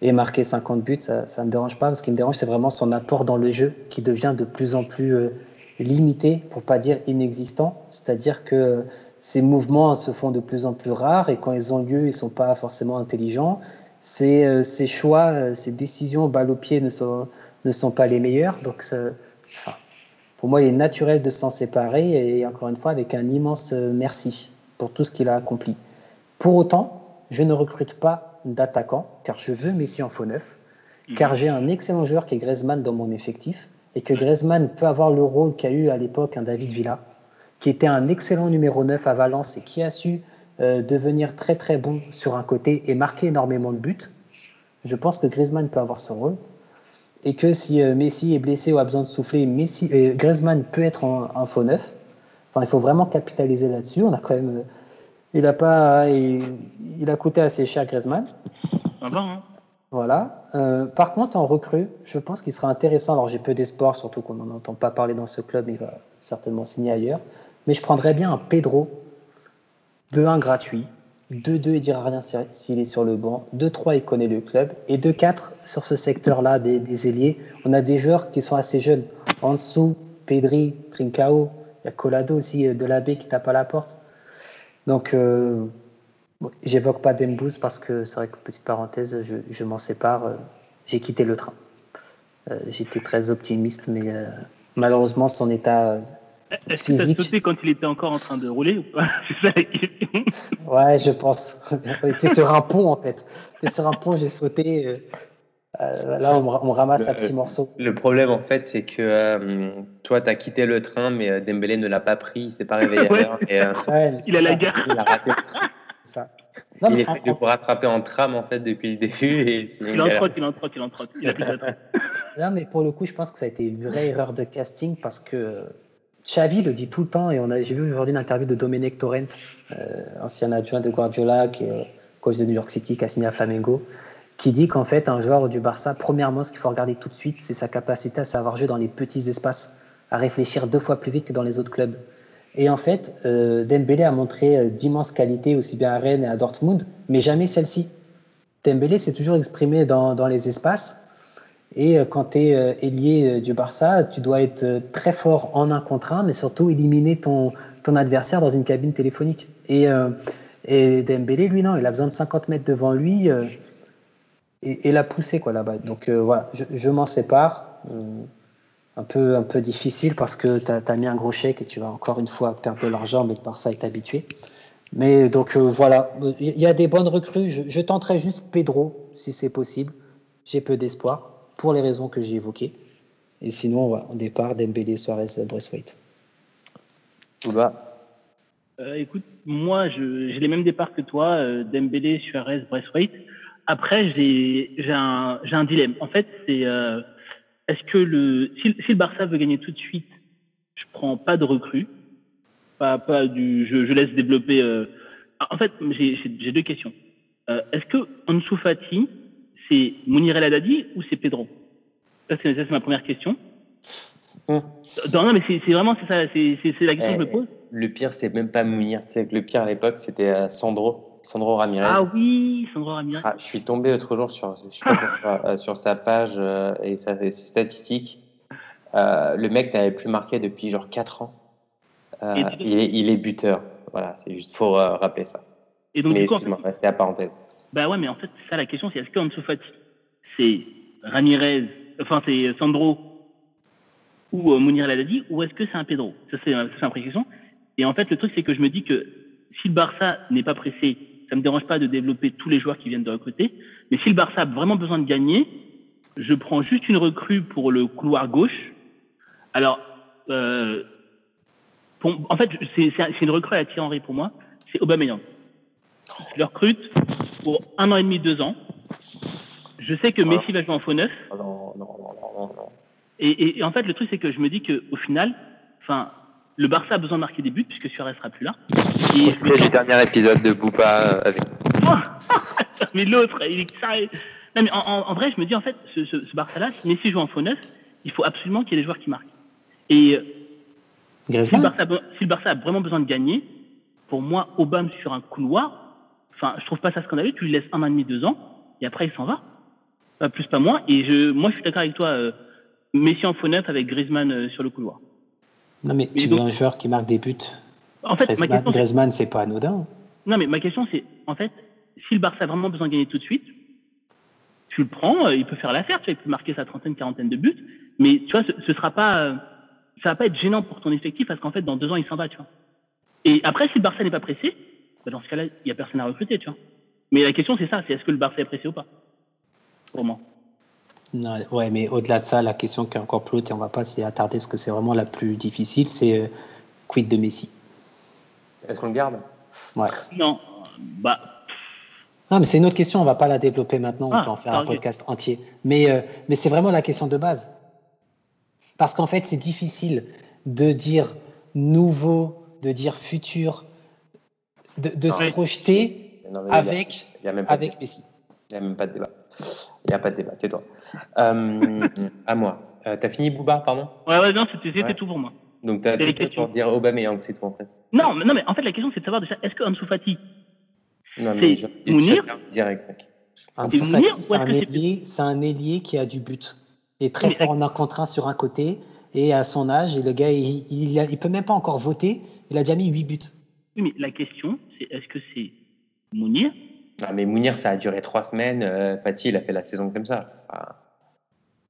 et marquer 50 buts, ça ne me dérange pas. Ce qui me dérange, c'est vraiment son apport dans le jeu qui devient de plus en plus euh, limité, pour pas dire inexistant. C'est-à-dire que ces mouvements se font de plus en plus rares et quand ils ont lieu, ils sont pas forcément intelligents. Ces, euh, ces choix, euh, ces décisions balle au pied ne sont, ne sont pas les meilleurs. Donc, pour moi, il est naturel de s'en séparer et encore une fois, avec un immense euh, merci pour tout ce qu'il a accompli. Pour autant, je ne recrute pas d'attaquant car je veux Messi en faux neuf, car j'ai un excellent joueur qui est Griezmann dans mon effectif et que Griezmann peut avoir le rôle qu'a eu à l'époque un David Villa, qui était un excellent numéro 9 à Valence et qui a su euh, devenir très très bon sur un côté et marquer énormément de buts. Je pense que Griezmann peut avoir ce rôle et que si euh, Messi est blessé ou a besoin de souffler, Messi, euh, Griezmann peut être en, en faux neuf. Enfin, il faut vraiment capitaliser là-dessus. On a quand même, il a pas, il, il a coûté assez cher Griezmann. Ça va, hein Voilà. Euh, par contre, en recrue, je pense qu'il sera intéressant. Alors, j'ai peu d'espoir, surtout qu'on n'en entend pas parler dans ce club. Il va certainement signer ailleurs. Mais je prendrais bien un Pedro 2-1 gratuit. 2-2, il dira rien si- s'il est sur le banc. 2-3, il connaît le club. Et 2-4, sur ce secteur-là des, des ailiers, on a des joueurs qui sont assez jeunes. En dessous, Pedri, Trincao, il y a Colado aussi euh, de la baie qui tape à la porte. Donc, euh, bon, j'évoque pas Dembous parce que c'est vrai que, petite parenthèse, je, je m'en sépare. euh, J'ai quitté le train. Euh, J'étais très optimiste, mais malheureusement, son état Est-ce que ça Physique. sauté quand il était encore en train de rouler ou pas C'est ça la question. Ouais, je pense. On était sur un pont en fait. J'étais sur un pont, j'ai sauté. Euh, là, on, ramasse un Le- petit morceau. Le problème, en fait, c'est que euh, toi, tu as quitté le train, mais euh, Dembélé ne l'a pas pris, il s'est pas réveillé à Ouais. l'heure. et, euh, Ouais, Il a la gare. il a raté le train. ça. il essaie de vous rattraper en tram en fait depuis le début. Et il en trotte, il en trotte, il en trotte. Il a plus de Non, mais pour le coup, je pense que ça a été une vraie erreur de casting parce que Xavi le dit tout le temps et on a j'ai vu aujourd'hui une interview de Dominic Torrent, euh, ancien adjoint de Guardiola, qui est coach de New York City, qui a signé à Flamengo, qui dit qu'en fait, un joueur du Barça, premièrement, ce qu'il faut regarder tout de suite, c'est sa capacité à savoir jouer dans les petits espaces, à réfléchir deux fois plus vite que dans les autres clubs. Et en fait, euh, Dembélé a montré euh, d'immenses qualités aussi bien à Rennes et à Dortmund, mais jamais celle-ci. Dembélé s'est toujours exprimé dans, dans, les espaces. Et euh, quand tu es ailier du Barça, tu dois être très fort en un contre un, mais surtout éliminer ton, ton adversaire dans une cabine téléphonique. Et, et Dembélé, lui, non, il a besoin de 50 mètres devant lui et, et la pousser quoi, là-bas. Donc voilà, je, je m'en sépare un peu, un peu difficile parce que tu as, mis un gros chèque et tu vas encore une fois perdre de l'argent, mais par ça est habitué. Mais donc euh, voilà, il y a des bonnes recrues. Je, tenterai juste Pedro si c'est possible. J'ai peu d'espoir pour les raisons que j'ai évoquées. Et sinon, voilà, au départ, Dembélé, Suarez, Braithwaite. Euh, écoute, moi, j'ai les mêmes départs que toi, euh, Dembélé, Suarez, Braithwaite. Après, j'ai un, un, dilemme. En fait, c'est euh, est-ce que le, si, le Barça veut gagner tout de suite, je prends pas de recrue, pas, pas du, je, laisse développer. Euh, en fait, j'ai deux questions. Euh, est-ce que Ansu Fati, c'est Mounir El Haddadi ou c'est Pedro? Ça, c'est ma première question. Hum. Non, mais c'est vraiment c'est ça, c'est la question que je me eh, pose. Le pire, c'est même pas Mounir. le pire à l'époque, c'était Sandro. Sandro Ramirez. Ah oui, Sandro Ramirez. Ah, je suis tombé l'autre jour sur, euh, sur sa page euh, et ses statistiques. Euh, le mec n'avait plus marqué depuis genre 4 ans. il, est, il, est, buteur. Voilà, c'est juste pour rappeler ça. Et donc, mais excuse-moi, c'était à parenthèse. Bah ouais, mais en fait, ça la question, c'est est-ce qu'Ansu Fati, c'est Ramirez, enfin c'est Sandro ou Mounir Ladadi, ou est-ce que c'est un Pedro? Ça, c'est une vraie question. Et en fait, le truc, c'est que je me dis que si le Barça n'est pas pressé ça me dérange pas de développer tous les joueurs qui viennent de recruter. Mais si le Barça a vraiment besoin de gagner, je prends juste une recrue pour le couloir gauche. Alors, euh, en fait, c'est une recrue à Thierry pour moi. C'est Aubameyang. Je le recrute pour un an et demi, deux ans. Je sais que Messi va jouer en faux neuf. Non, non, non, non, Et, et, en fait, le truc, c'est que je me dis qu'au final, enfin, le Barça a besoin de marquer des buts puisque Suarez sera plus là. Et c'est le dernier épisode de Boupa euh, avec. mais l'autre, il est Non, mais en, vrai, je me dis en fait, ce, ce, Barça-là, si Messi joue en faux neuf, il faut absolument qu'il y ait des joueurs qui marquent. Et euh, si le, Barça, a vraiment besoin de gagner, pour moi, Obama sur un couloir, enfin, je trouve pas ça scandaleux. Tu lui laisses un an et demi, deux ans, et après il s'en va. Pas plus, pas moins. Et je, moi, je suis d'accord avec toi. Euh, Messi en faux neuf avec Griezmann sur le couloir. Non, mais, tu veux un joueur qui marque des buts. En fait, Griezmann, ma question, Griezmann, c'est pas anodin. Non, mais ma question, c'est en fait, si le Barça a vraiment besoin de gagner tout de suite, tu le prends, euh, il peut faire l'affaire, tu vois, il peut marquer sa trentaine, quarantaine de buts, mais tu vois, ce, ce sera pas, euh, ça va pas être gênant pour ton effectif parce qu'en fait, dans deux ans, il s'en va, tu vois. Et après, si le Barça n'est pas pressé, bah, dans ce cas-là, il n'y a personne à recruter, tu vois. Mais la question, c'est ça, c'est est-ce que le Barça est pressé ou pas? Pour moi. Non, ouais, mais au-delà de ça, la question qui est encore plus haute, et on va pas s'y attarder parce que c'est vraiment la plus difficile, c'est euh, quid de Messi? Est-ce qu'on le garde? Ouais. Non, bah. Non, mais c'est une autre question, on va pas la développer maintenant, on ah, peut en faire un podcast entier. Mais, euh, mais c'est vraiment la question de base. Parce qu'en fait, c'est difficile de dire nouveau, de dire futur, de, de se projeter avec, avec Messi. Il n'y a même pas de débat. Il n'y a pas de débat, tais-toi. Euh, à moi. Euh, t'as fini Bouba, pardon? Ouais, ouais, non, c'était tout pour moi. Donc t'as tout pour dire Aubameyang, c'est tout en fait. Non, mais, non, mais en fait la question c'est de savoir déjà, est-ce que Ansu Fati c'est Mounir Direct, mec. Ansu Fati, c'est un, ailier, un ailier qui a du but. Et très fort en un contre un sur un côté. Et à son âge, et le gars, il, il, il, peut même pas encore voter. Il a déjà mis 8 buts. Oui, mais la question, c'est est-ce que c'est Mounir mais Mounir, ça a duré trois semaines. Euh, Fatih, il a fait la saison comme ça.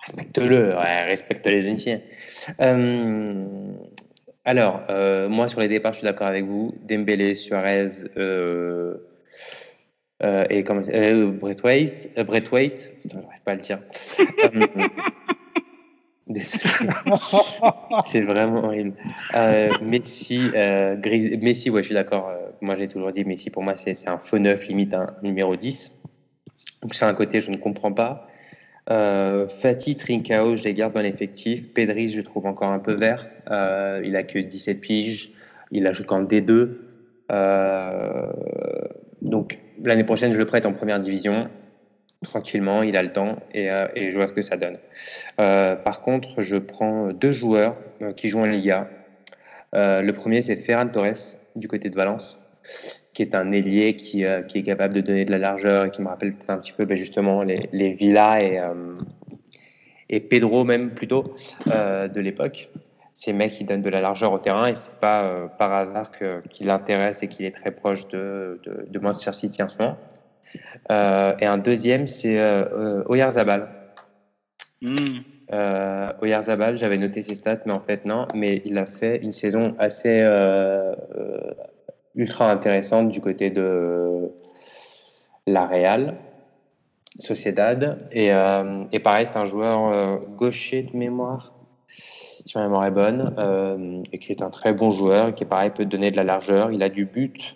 respecte-le, respecte les anciens. Euh, alors, euh, moi, sur les départs, je suis d'accord avec vous. Dembélé, Suarez et comment Brett Waite. Brett Waite. j'arrive pas à le dire. C'est vraiment horrible. Messi, Messi, ouais, je suis d'accord. Moi, j'ai toujours dit Messi, pour moi, c'est un faux neuf, limite un numéro 10. Donc, c'est un côté, je ne comprends pas. Euh, Fatih, Trincao, je les garde dans l'effectif. Pedri, je trouve encore un peu vert. Euh, il a que 17 piges. Il a joué qu'en D2. Euh, donc, l'année prochaine, je le prête en première division. Tranquillement, il a le temps et, euh, je vois ce que ça donne. Par contre, je prends deux joueurs qui jouent en Liga. le premier, c'est Ferran Torres, du côté de Valence qui est un ailier qui, euh, qui, est capable de donner de la largeur et qui me rappelle peut-être un petit peu ben justement les, les Villas et, euh, et Pedro même plutôt euh, de l'époque. Ces mecs qui donnent de la largeur au terrain et c'est pas par hasard qu'il l'intéresse et qu'il est très proche de, de, de, Manchester City en ce moment. et un deuxième, c'est Oyarzabal. Mm. Euh, Oyarzabal, j'avais noté ses stats, mais en fait non. Mais il a fait une saison assez euh, ultra intéressante du côté de la Real Sociedad. Et, euh, pareil, c'est un joueur euh, gaucher de mémoire, si ma mémoire est bonne, euh, et qui est un très bon joueur, qui, pareil, peut donner de la largeur. Il a du but.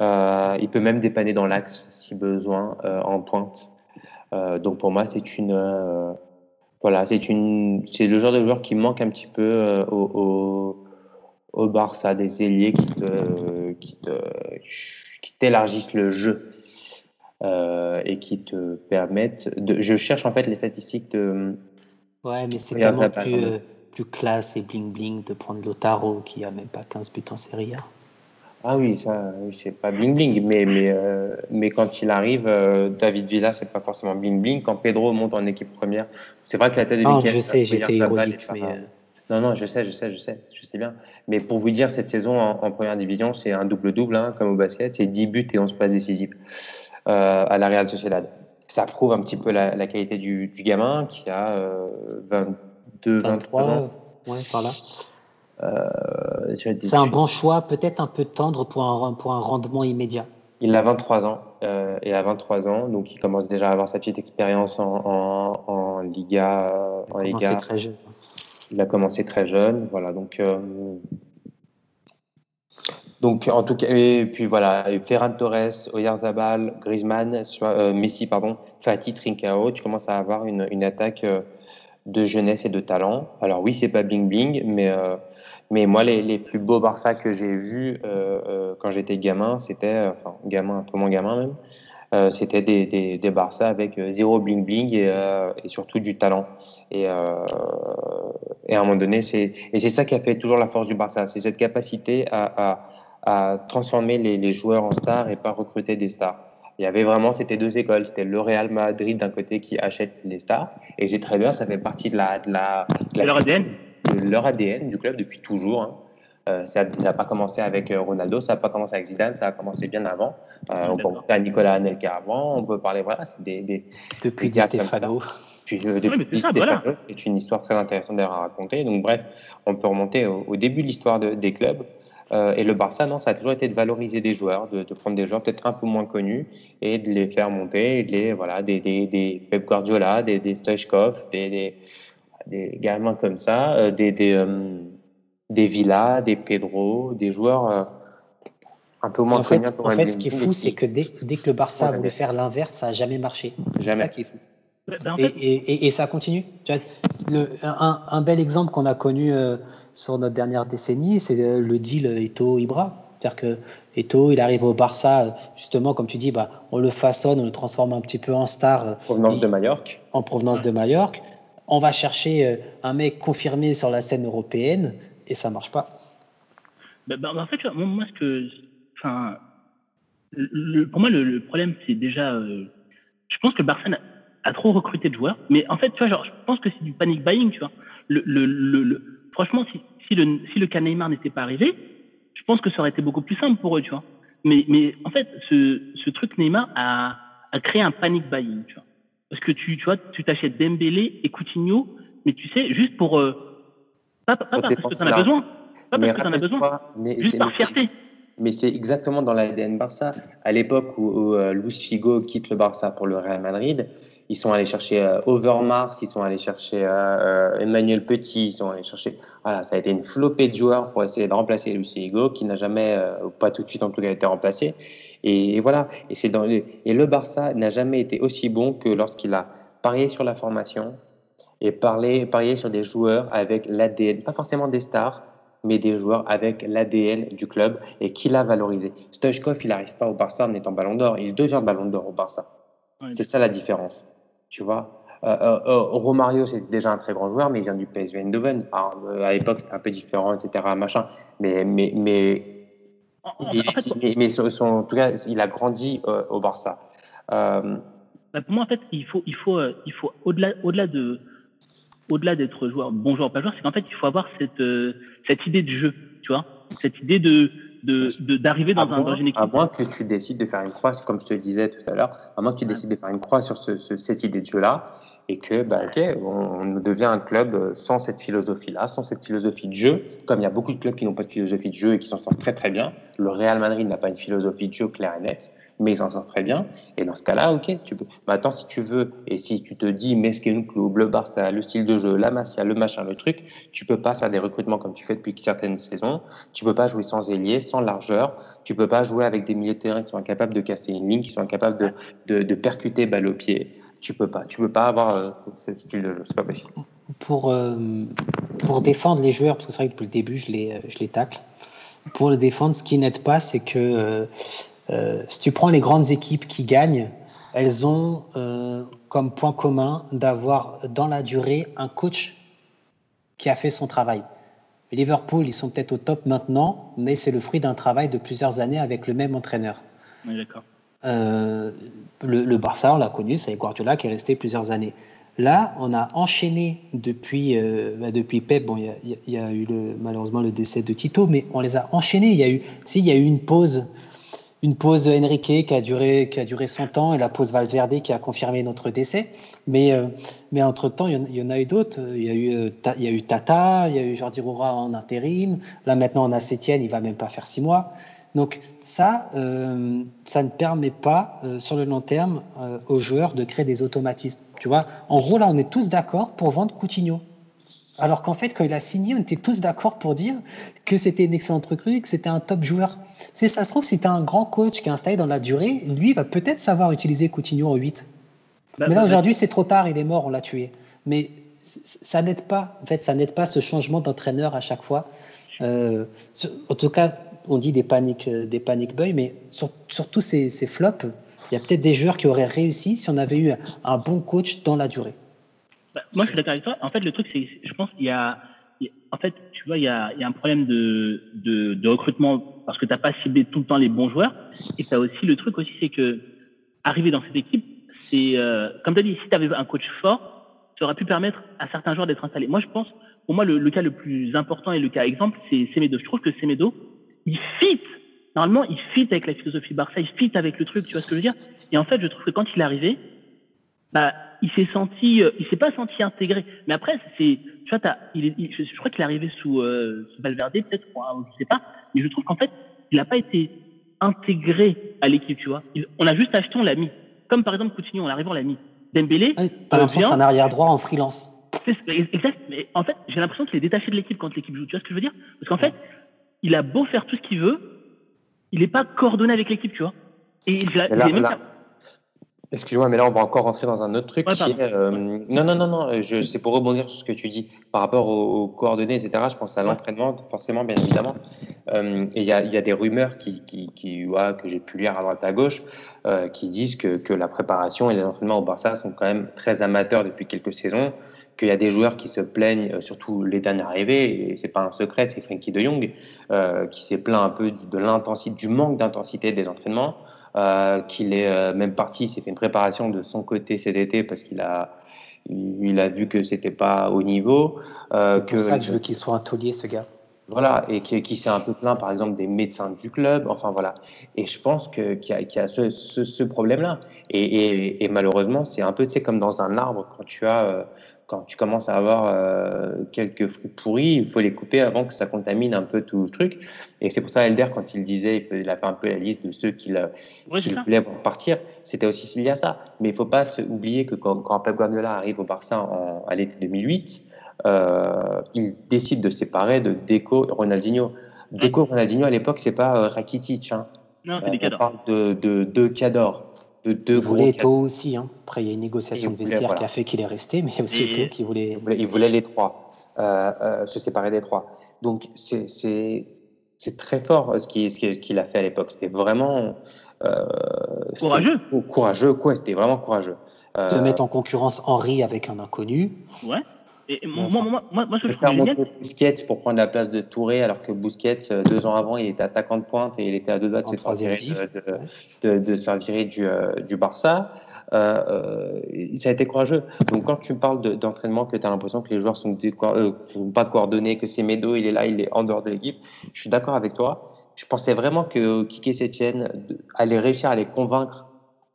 Il peut même dépanner dans l'axe si besoin, en pointe. donc pour moi, c'est une. voilà, c'est le genre de joueur qui manque un petit peu au au Barça des ailiers qui te, qui te, qui t'élargissent le jeu euh, et qui te permettent de. Je cherche en fait les statistiques de. Ouais, mais c'est tellement plus, euh, plus classe et bling bling de prendre Lotaro qui a même pas 15 buts en Serie A. Ah oui, ça, c'est pas bling bling, mais mais euh, mais quand il arrive, euh, David Villa, c'est pas forcément bling bling. Quand Pedro monte en équipe première, c'est vrai que la tête de Non, je sais, j'étais ironique, mais. Euh, non, non, je sais, je sais, je sais, je sais bien. Mais pour vous dire, cette saison en, première division, c'est un double-double, hein, comme au basket. C'est 10 buts et 11 passes décisives euh, à la Real Sociedad. Ça prouve un petit peu la, la qualité du, du, gamin qui a euh, 22, 23 ans. Ouais, par là. Euh, c'est un bon choix, peut-être un peu tendre pour un, pour un rendement immédiat. Il a 23 ans euh, et à 23 ans, donc il commence déjà à avoir sa petite expérience en, en, en Liga. En Liga. très jeune. Il a commencé très jeune, voilà. Donc, euh, en tout cas, et puis voilà, Ferran Torres, Oyarzabal, Griezmann, euh, Messi, pardon, Fatih, Trincao, tu commences à avoir une, attaque euh, de jeunesse et de talent. Alors oui, c'est pas bling bling, mais moi les, plus beaux Barça que j'ai vus quand j'étais gamin, c'était gamin un peu moins gamin même. Euh, c'était des, des, des, Barça avec zéro bling bling et, euh, et surtout du talent. Et, euh, et, à un moment donné, c'est et c'est ça qui a fait toujours la force du Barça, c'est cette capacité à, à, à transformer les, les, joueurs en stars et pas recruter des stars. Il y avait vraiment, c'était deux écoles, c'était le Real Madrid d'un côté qui achète les stars, et très bien, ça fait partie de la de la, de la leur ADN, de leur ADN du club depuis toujours. Hein. Euh, ça n'a pas commencé avec euh, Ronaldo, ça n'a pas commencé avec Zidane, ça a commencé bien avant. Euh, on peut penser à Nicolas Anelka avant, on peut parler, voilà, c'est des, des, Depuis des Stefano. Puis, euh, depuis oui, Stefano, voilà. c'est une histoire très intéressante à raconter. Donc bref, on peut remonter au, au début de l'histoire de, des clubs. Euh, et le Barça, non, ça a toujours été de valoriser des joueurs, de, de prendre des joueurs peut-être un peu moins connus et de les faire monter, et de les, voilà, des, des, des Pep Guardiola, des, des Stoichkov, des, des, des gamins comme ça, euh, des, des, euh, des Villa, des Pedro, des joueurs euh, un peu moins en fait, en fait, ce qui est fou, c'est que dès, dès, que le Barça ouais, voulait faire l'inverse, ça n'a jamais marché. Jamais. C'est ça qui est fou. Ben en fait... et, et, et, ça continue. Tu vois, le, un, un, bel exemple qu'on a connu euh, sur notre dernière décennie, c'est le deal Eto-Ibra. C'est-à-dire que Eto, il arrive au Barça, justement, comme tu dis, bah, on le façonne, on le transforme un petit peu en star. En provenance de Majorque. En provenance de Majorque. On va chercher euh, un mec confirmé sur la scène européenne et ça marche pas. Bah, bah, en fait, moi, ce que, enfin, pour moi, le, problème, c'est déjà, euh, je pense que Barça a trop recruté de joueurs, mais en fait, tu vois, je pense que c'est du panic buying, tu vois. Franchement, si, si, le, si le cas Neymar n'était pas arrivé, je pense que ça aurait été beaucoup plus simple pour eux, tu vois. Mais, mais en fait, ce, ce truc Neymar a, a créé un panic buying, tu vois. Parce que tu, tu vois, tu t'achètes Dembélé et Coutinho, mais tu sais, juste pour, euh, pas, pas parce que tu en as besoin, pas parce que tu en as besoin, juste par fierté. mais c'est exactement dans l'ADN Barça. À l'époque où, euh, Luis Figo quitte le Barça pour le Real Madrid, ils sont allés chercher euh, Overmars, ils sont allés chercher euh, Emmanuel Petit, ils sont allés chercher. Voilà, ça a été une flopée de joueurs pour essayer de remplacer Luis Figo, qui n'a jamais, pas tout de suite en tout cas, été remplacé. Et, voilà. Et, c'est dans et le Barça n'a jamais été aussi bon que lorsqu'il a parié sur la formation et parlé, parié sur des joueurs avec l'ADN, pas forcément des stars, mais des joueurs avec l'ADN du club et qui l'a valorisé. Stoichkov, il n'arrive pas au Barça en étant ballon d'or, il devient ballon d'or au Barça. c'est ça la différence, tu vois. Euh, euh, euh, Romario, c'est déjà un très grand joueur, mais il vient du PSV Eindhoven. à l'époque, c'était un peu différent, etc. Machin. Mais, mais, mais, mais, en tout cas, il a grandi au Barça. Bah, pour moi, en fait, il faut, il faut, il faut au-delà, au-delà de, au-delà d'être joueur, bon joueur, pas joueur, c'est qu'en fait, il faut avoir cette, euh, cette idée de jeu, tu vois, cette idée de d'arriver dans, un, dans, une équipe. À moins que tu décides de faire une croix, comme je te disais tout à l'heure, à moins que tu décides de faire une croix sur ce, cette idée de jeu-là, et que, bah, ok, on, devient un club sans cette philosophie-là, sans cette philosophie de jeu, comme il y a beaucoup de clubs qui n'ont pas de philosophie de jeu et qui s'en sortent très très bien. Le Real Madrid n'a pas une philosophie de jeu claire et nette mais ils s'en sortent très bien. Et dans ce cas-là, ok, tu peux. Maintenant, si tu veux, et si tu te dis, mais ce le Barça, le style de jeu, la Masia, le machin, le truc, tu peux pas faire des recrutements comme tu fais depuis certaines saisons. Tu peux pas jouer sans ailier, sans largeur. Tu peux pas jouer avec des milieux de terrain qui sont incapables de casser une ligne, qui sont incapables de, de, percuter balle au pied. Tu peux pas. Tu peux pas avoir euh, ce style de jeu. C'est pas possible. Pour, euh, pour défendre les joueurs, parce que c'est vrai que depuis le début, je les, je les tacle. Pour le défendre, ce qui n'aide pas, c'est que euh, euh, si tu prends les grandes équipes qui gagnent, elles ont euh, comme point commun d'avoir dans la durée un coach qui a fait son travail. Liverpool, ils sont peut-être au top maintenant, mais c'est le fruit d'un travail de plusieurs années avec le même entraîneur. Oui, d'accord. Euh, le, Barça, on l'a connu, c'est Guardiola qui est resté plusieurs années. Là, on a enchaîné depuis, bah, depuis Pep. Bon, il y, a eu le, malheureusement le décès de Tito, mais on les a enchaînés. Il y a eu, si, il y a eu une pause une pause Enrique qui a duré qui a duré son temps et la pause Valverde qui a confirmé notre décès. Mais euh, mais entre temps, il y, en, a eu d'autres. Il y a eu euh, il y a eu Tata, il y a eu Jordi Roura en intérim. Là maintenant, on a Sétienne, il va même pas faire six mois. Donc ça, euh, ça ne permet pas sur le long terme aux joueurs de créer des automatismes. Tu vois, en gros là, on est tous d'accord pour vendre Coutinho. Alors qu'en fait, quand il a signé, on était tous d'accord pour dire que c'était une excellente recrue, que c'était un top joueur. C'est ça se trouve, si tu as un grand coach qui est installé dans la durée, lui va peut-être savoir utiliser Coutinho en 8. Bah, Mais là, bah, aujourd'hui, c'est trop tard, il est mort, on l'a tué. Mais ça n'aide pas, en fait, ça n'aide pas ce changement d'entraîneur à chaque fois. Euh, en tout cas, on dit des paniques, euh, des paniques boy, mais sur, tous ces, flops, il y a peut-être des joueurs qui auraient réussi si on avait eu un bon coach dans la durée. Bah, moi, je suis d'accord avec toi. En fait, le truc, c'est, je pense qu'il y a, en fait, tu vois, il y a, il y a un problème de, de, de recrutement parce que tu n'as pas ciblé tout le temps les bons joueurs. Et tu as aussi le truc aussi, c'est que arriver dans cette équipe, c'est, euh, comme tu as dit, si tu avais un coach fort, ça aurait pu permettre à certains joueurs d'être installés. Moi, je pense, pour moi, le, le, cas le plus important et le cas exemple, c'est Semedo. Je trouve que Semedo, il fit. Normalement, il fit avec la philosophie Barça, il fit avec le truc, tu vois ce que je veux dire? Et en fait, je trouve que quand il est arrivé, bah, il s'est senti, euh, il s'est pas senti intégré. Mais après, c'est, tu vois, il, je, crois qu'il est arrivé sous, euh, sous Valverde, peut-être, je sais pas. Mais je trouve qu'en fait, il n'a pas été intégré à l'équipe, tu vois. on a juste acheté, on l'a mis. Comme par exemple Coutinho, on arrive, on l'a mis. Dembélé. Ouais, T'as l'impression que c'est un arrière droit en freelance. Exact. Mais en fait, j'ai l'impression qu'il est détaché de l'équipe quand l'équipe joue. Tu vois ce que je veux dire? Parce qu'en fait, il a beau faire tout ce qu'il veut, il n'est pas coordonné avec l'équipe, tu vois. Et il, a, même Excuse-moi, mais là, on va encore rentrer dans un autre truc qui est. Euh, non, non, non, non, c'est pour rebondir sur ce que tu dis par rapport aux, coordonnées, etc. Je pense à l'entraînement, forcément, bien évidemment. Euh, et il y a, y a, des rumeurs qui, qui, qui ouais, que j'ai pu lire à droite à gauche euh, qui disent que, que, la préparation et les entraînements au Barça sont quand même très amateurs depuis quelques saisons. Qu'il y a des joueurs qui se plaignent, euh, surtout les derniers arrivés, et c'est pas un secret, c'est Frankie de Jong, euh, qui s'est plaint un peu de l'intensité, du manque d'intensité des entraînements. Euh, qu'il est euh, même parti, il s'est fait une préparation de son côté cet été parce qu'il a, il a vu que c'était pas au niveau. Euh, c'est pour que, ça que je veux qu'il soit un taulier, ce gars. Voilà, et qui, qui s'est un peu plaint, par exemple, des médecins du club. Enfin, voilà. Et je pense qu'il y a, qu y a ce, ce, ce problème-là. Et, et, et, malheureusement, c'est un peu, tu sais, comme dans un arbre, quand tu as, quand tu commences à avoir euh, quelques fruits pourris, il faut les couper avant que ça contamine un peu tout le truc. Et c'est pour ça, Elder, quand il disait, il a fait un peu la liste de ceux qu'il voulait voir partir, c'était aussi lié à ça. Mais il faut pas oublier que quand, quand Pep Guardiola arrive au Barça en, à l'été 2008, euh, il décide de séparer de Deco et Ronaldinho. Deco, Ronaldinho à l'époque, c'est pas euh, Rakitic. Hein. Non, c'est Euh, des on cadres. parle de deux de, cadors, de deux Il gros voulait. Eto'o aussi. Hein. Après, il y a une négociation de vestiaire voilà. qui a fait qu'il est resté, mais il y a aussi Et- Eto'o qui voulait. Il voulait, il voulait les trois, euh, euh, se séparer des trois. Donc c'est c'est c'est très fort euh, ce qu'il ce qu'il- ce qu'il a fait à l'époque. C'était vraiment euh, Courageux. Courageux, quoi. C'était vraiment courageux. Euh, De mettre en concurrence Henry avec un inconnu. Ouais. Et, moi, moi, moi, moi, ce que de je faire trouve génial, monter Busquets pour prendre la place de Touré, alors que Busquets, euh, deux ans avant, il était attaquant de pointe et il était à deux doigts de se faire virer, de, de- se faire virer du, euh, du Barça. Euh, euh, ça a été courageux. Donc, quand tu parles de- d'entraînement, que tu as l'impression que les joueurs sont, euh, sont pas coordonnés, que c'est Medo, il est là, il est en dehors de l'équipe, je suis d'accord avec toi. Je pensais vraiment que Kike Sétienne allait réussir à les convaincre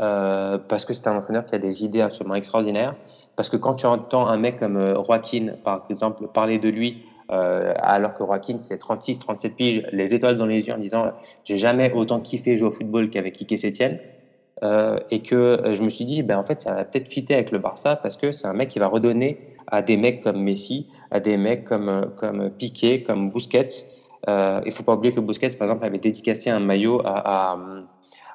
euh, parce que c'est un entraîneur qui a des idées absolument extraordinaires. Parce que quand tu entends un mec comme euh, Joaquin, par exemple, parler de lui, euh, alors que Joaquin, c'est 36, 37 piges, les étoiles dans les yeux en disant J'ai jamais autant kiffé jouer au football qu'avec Kike Sétienne. Euh, et que euh, je me suis dit, ben, en fait, ça va peut-être fitter avec le Barça parce que c'est un mec qui va redonner à des mecs comme Messi, à des mecs comme, comme Piqué, comme Busquets. Il faut pas oublier que Busquets, par exemple, avait dédicacé un maillot à, à,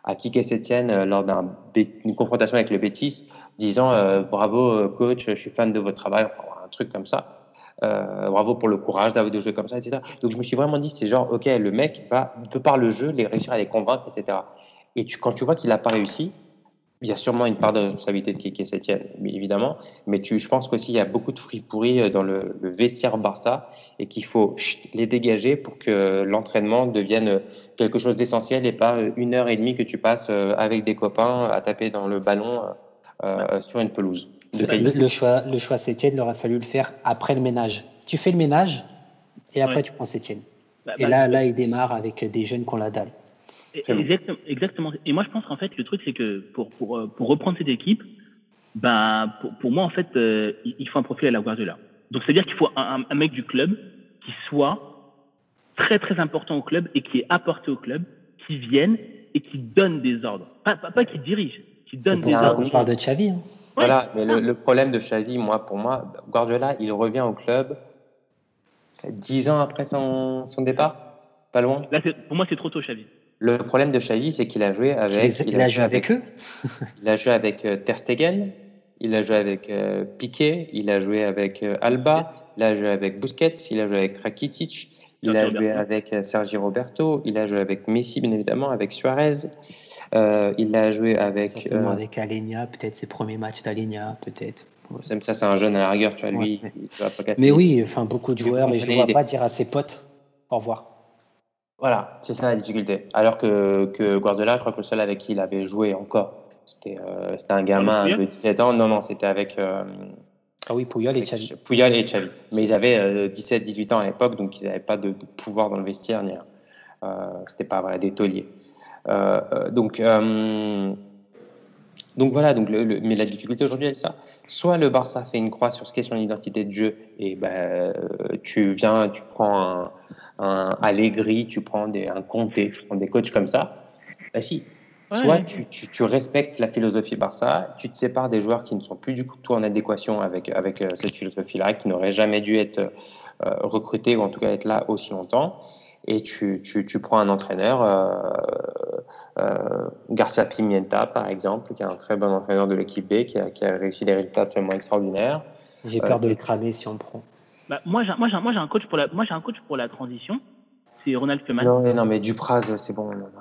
à Kike Sétienne lors d'une confrontation avec le Betis, disant euh, bravo coach, je suis fan de votre travail, enfin, un truc comme ça. Euh, bravo pour le courage d'avoir de jouer comme ça, etc. Donc je me suis vraiment dit, c'est genre, ok, le mec va, de par le jeu, les réussir à les convaincre, etc. Et tu, quand tu vois qu'il n'a pas réussi, il y a sûrement une part de responsabilité de Kike Sétienne, évidemment. Mais tu, je pense qu'aussi il y a beaucoup de fruits pourris euh, dans le, vestiaire Barça et qu'il faut les dégager pour que l'entraînement devienne quelque chose d'essentiel et pas une heure et demie que tu passes avec des copains à taper dans le ballon euh, sur une pelouse. de Le, choix, le choix Sétienne, il aurait fallu le faire après le ménage. Tu fais le ménage et après Ouais. tu prends Sétienne. bah, Et bah, là, là, il démarre avec des jeunes qu'on la dalle. Exactement, exactement. Et moi, je pense qu'en fait, le truc, c'est que pour, pour, euh, pour reprendre cette équipe, ben, pour, pour moi, en fait, euh, il faut un profil à la Guardiola. Donc, c'est-à-dire qu'il faut un mec du club qui soit très, très important au club et qui est apporté au club, qui vienne et qui donne des ordres. Pas, pas, pas qui dirige, qui C'est donne pour des ça ordres. qu'on parle de Xavi. hein. Ouais, Voilà, mais le, le problème de Xavi, moi, pour moi, Guardiola, il revient au club dix ans après son, son départ, pas loin? Là, c'est- pour moi, c'est trop tôt, Xavi. Le problème de Xavi, c'est qu'il a joué Il, avec, il a joué avec eux. il a joué avec euh, Ter Stegen, il a joué avec euh, Piqué, il a joué avec euh, Alba, il a joué avec Busquets, il a joué avec Rakitic, il a joué avec euh, Sergi Roberto, il a joué avec Messi, bien évidemment, avec Suarez, euh, il a joué avec. Certainement euh, avec Alenia, peut-être ses premiers matchs d'Alenia, peut-être. Ouais. Ça, c'est un jeune à la rigueur, tu vois, lui, Ouais. il va pas casser. Mais oui, enfin beaucoup de Mais joueurs, et je ne vois des- pas dire à ses potes au revoir. Voilà, c'est ça la difficulté. Alors que, que Guardiola, je crois que le seul avec qui il avait joué encore, c'était euh, un gamin de 17 ans. Non, non, c'était avec, euh, Ah oui, Puyol et Xavi. Puyol et Xavi. Mais ils avaient 17-18 ans à l'époque, donc ils n'avaient pas de, de pouvoir dans le vestiaire. ni rien. Euh, c'était pas voilà, des tauliers. Euh, euh, donc, euh, donc voilà, donc le, le- mais la difficulté aujourd'hui, elle est ça. Soit le Barça fait une croix sur ce qu'est son identité de jeu, et ben, tu viens, tu prends un, un Allegri, tu prends des, un Conte, tu prends des coachs comme ça. Ben si. Ouais. Soit tu, tu, tu respectes la philosophie Barça, tu te sépares des joueurs qui ne sont plus du tout en adéquation avec, avec cette philosophie-là, qui n'auraient jamais dû être euh, recrutés ou en tout cas être là aussi longtemps et tu, tu, tu prends un entraîneur, euh, euh, Garcia Pimienta par exemple, qui est un très bon entraîneur de l'équipe B, qui a, qui a réussi des résultats absolument extraordinaires. J'ai peur de le cramer si on le prend. Bah, moi, j'ai moi, j'ai- moi, j'ai un coach pour la, moi, j'ai un coach pour la transition. C'est Ronald Koeman. Non, mais, non, mais Dupraz, c'est bon. Non, non, non.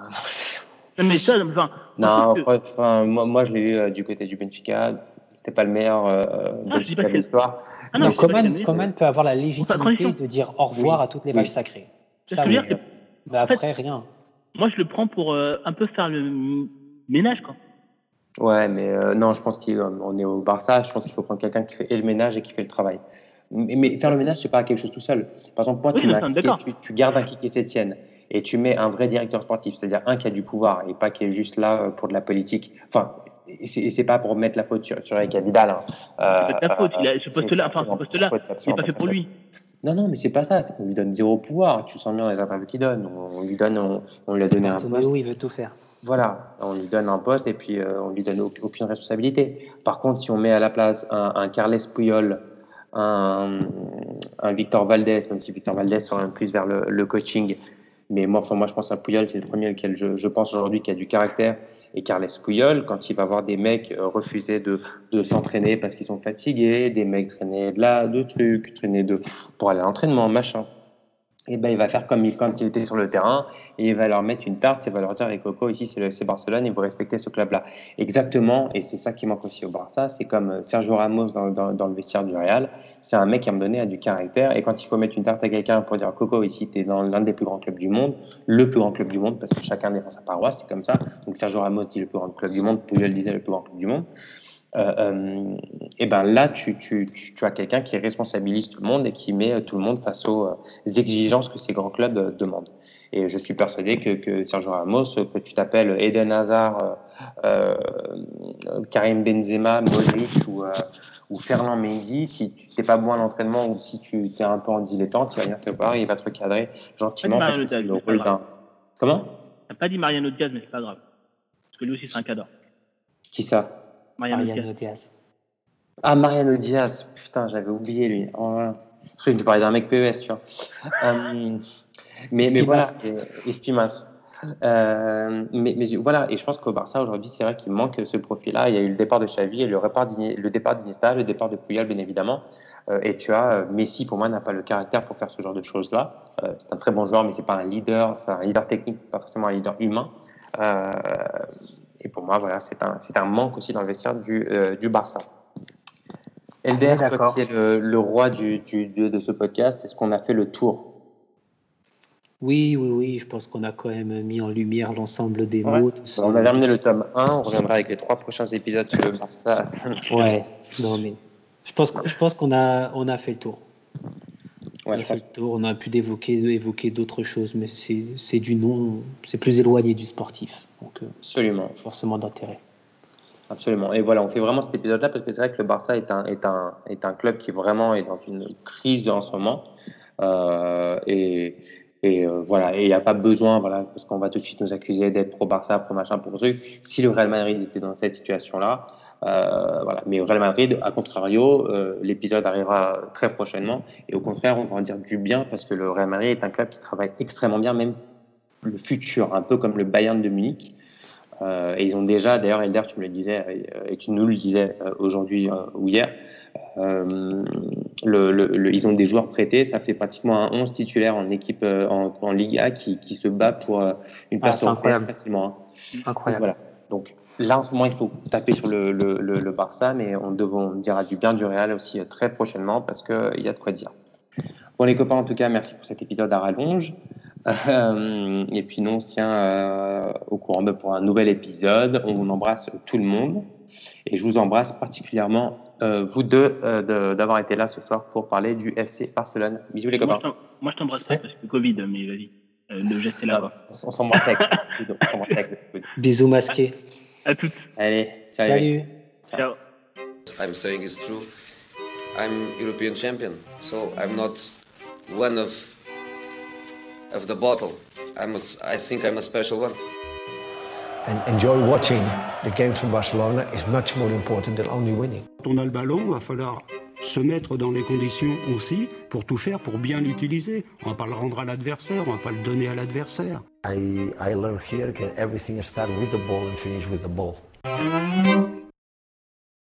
Non, mais ça, enfin, Non, que- enfin, moi, moi, je l'ai eu euh, du côté du Benfica. C'était pas le meilleur euh, Ah, je dis pas Benfica de que- l'histoire. Ah Coman, peut avoir la légitimité de dire au revoir Oui. à toutes les Oui. vaches sacrées. Ça, oui. dire, Mais fait- après, rien. Moi, je le prends pour euh, un peu faire le ménage, quoi. Ouais, mais euh, non, je pense qu'on est au Barça. Je pense qu'il faut prendre quelqu'un qui fait et le ménage et qui fait le travail. Mais, mais faire le ménage, c'est pas quelque chose tout seul. Par exemple, moi, Oui, tu, gardes un Kike Sétienne et tu mets un vrai directeur sportif, c'est-à-dire un qui a du pouvoir et pas qui est juste là euh, pour de la politique. Enfin, et c'est pas pour mettre la faute sur, sur Eric Vidal. Hein. Euh, c'est pas ta faute. Il a, ce poste-là, enfin, ce poste-là, il n'est pas fait pour lui. Non, non, mais c'est pas ça. C'est qu'on lui donne zéro pouvoir. Tu sens bien les interviews qu'il donne. On, lui donne, on, lui a donné un poste. Oui, il veut tout faire. Voilà, on lui donne un poste et puis euh, on lui donne aucune responsabilité. Par contre, si on met à la place un, un Carles Puyol, un, un, Victor Valdez, même si Victor Valdez sera un plus vers le, le coaching, mais moi, enfin, moi, je pense à Puyol, c'est le premier auquel je, je pense aujourd'hui qui a du caractère et Carles Puyol, quand il va voir des mecs euh, refuser de, de s'entraîner parce qu'ils sont fatigués, des mecs traîner de là, de trucs, traîner de, pour aller à l'entraînement, machin et ben, il va faire comme il, quand il était sur le terrain, et il va leur mettre une tarte, il va leur dire, les Coco, ici c'est Barcelone, et vous respectez ce club-là. Exactement, et c'est ça qui manque aussi au Barça, c'est comme euh, Sergio Ramos dans, le vestiaire du Real, c'est un mec qui, à un moment donné, a du caractère, et quand il faut mettre une tarte à quelqu'un pour dire, Coco, ici tu es dans l'un des plus grands clubs du monde, le plus grand club du monde, parce que chacun défend sa paroisse, c'est comme ça, donc Sergio Ramos dit le plus grand club du monde, Puyol disait le plus grand club du monde, euh, euh, et ben là, tu, tu, tu, as quelqu'un qui responsabilise tout le monde et qui met tout le monde face aux euh, exigences que ces grands clubs demandent. Et je suis persuadé que, que Sergio Ramos, que tu t'appelles Eden Hazard, euh, Karim Benzema, Modric ou, ou Fernand Mendy, si tu n'es pas bon à l'entraînement ou si tu es un peu en dilettante, il va venir te voir, il va te recadrer gentiment. Parce que le rôle d'un. Comment? T'as pas dit Mariano Diaz, mais c'est pas grave. Parce que lui aussi, c'est un cadeau. Qui ça? Mariano, Diaz. Ah, Mariano Diaz, putain, j'avais oublié lui. Oh, je te parlais d'un mec PES, tu vois. Euh, mais, mais voilà, Espimas. Euh, mais, mais, voilà, et je pense qu'au Barça aujourd'hui, c'est vrai qu'il manque ce profil-là. Il y a eu le départ de Xavi et le, le départ d'Iniesta, le départ de Puyol, bien évidemment. Euh, et tu as Messi, pour moi, n'a pas le caractère pour faire ce genre de choses-là. Euh, c'est un très bon joueur, mais c'est pas un leader. C'est un leader technique, pas forcément un leader humain. Et pour moi, voilà, c'est un, un, manque aussi dans le vestiaire du, euh, du Barça. Elder, toi qui es le, le roi du, du, de ce podcast, est-ce qu'on a fait le tour? Oui, oui, oui, je pense qu'on a quand même mis en lumière l'ensemble des mots. On a terminé le tome 1, on reviendra avec les trois prochains épisodes sur le Barça. ouais, non mais je pense, je pense qu'on a, on a fait le tour. Ouais, on a on pu évoquer, évoquer d'autres choses, mais c'est du nom, c'est plus éloigné du sportif. Donc, euh, Absolument. Forcément d'intérêt. Absolument. Et voilà, on fait vraiment cet épisode-là parce que c'est vrai que le Barça est un, est, un, est un club qui vraiment est dans une crise en ce moment. Euh, et, et euh, voilà, et il n'y a pas besoin, voilà, parce qu'on va tout de suite nous accuser d'être pro-Barça, pro-machin, pro truc. Si le Real Madrid était dans cette situation-là, euh, voilà. Mais au Real Madrid, à contrario, euh, l'épisode arrivera très prochainement. Et au contraire, on va en dire du bien parce que le Real Madrid est un club qui travaille extrêmement bien, même le futur, un peu comme le Bayern de Munich. Euh, et ils ont déjà, d'ailleurs, Elder, tu me le disais, et tu nous le disais aujourd'hui ou hier, le, le, ils ont des joueurs prêtés. Ça fait pratiquement un 11 titulaire en équipe en, en Liga qui, qui, se bat pour une place ah, incroyable. facilement. Hein. Incroyable. Voilà. Donc, là, en ce moment, il faut taper sur le, le, le, Barça, mais on, on dira du bien du Real aussi très prochainement parce qu'il y a de quoi dire. Bon, les copains, en tout cas, merci pour cet épisode à rallonge. Euh, et puis, nous, on se tient euh, au courant pour un nouvel épisode. On vous embrasse tout le monde. Et je vous embrasse particulièrement, euh, vous deux, d'avoir été là ce soir pour parler du FC Barcelone. Bisous, les copains. Moi, je t'embrasse pas parce que Covid, mais vas-y. le geste est là. On s'embrasse avec, avec Bisous masqués. À toutes. Allez, salut. Ciao. I'm saying it's true. I'm European champion, so I'm not one of of the bottle. I'm a, I think I'm a special one. And enjoy watching the games from Barcelona is much more important than only winning. On a le ballon, va falloir se mettre dans les conditions aussi pour tout faire pour bien l'utiliser. On va pas le rendre à l'adversaire, on va pas le donner à l'adversaire.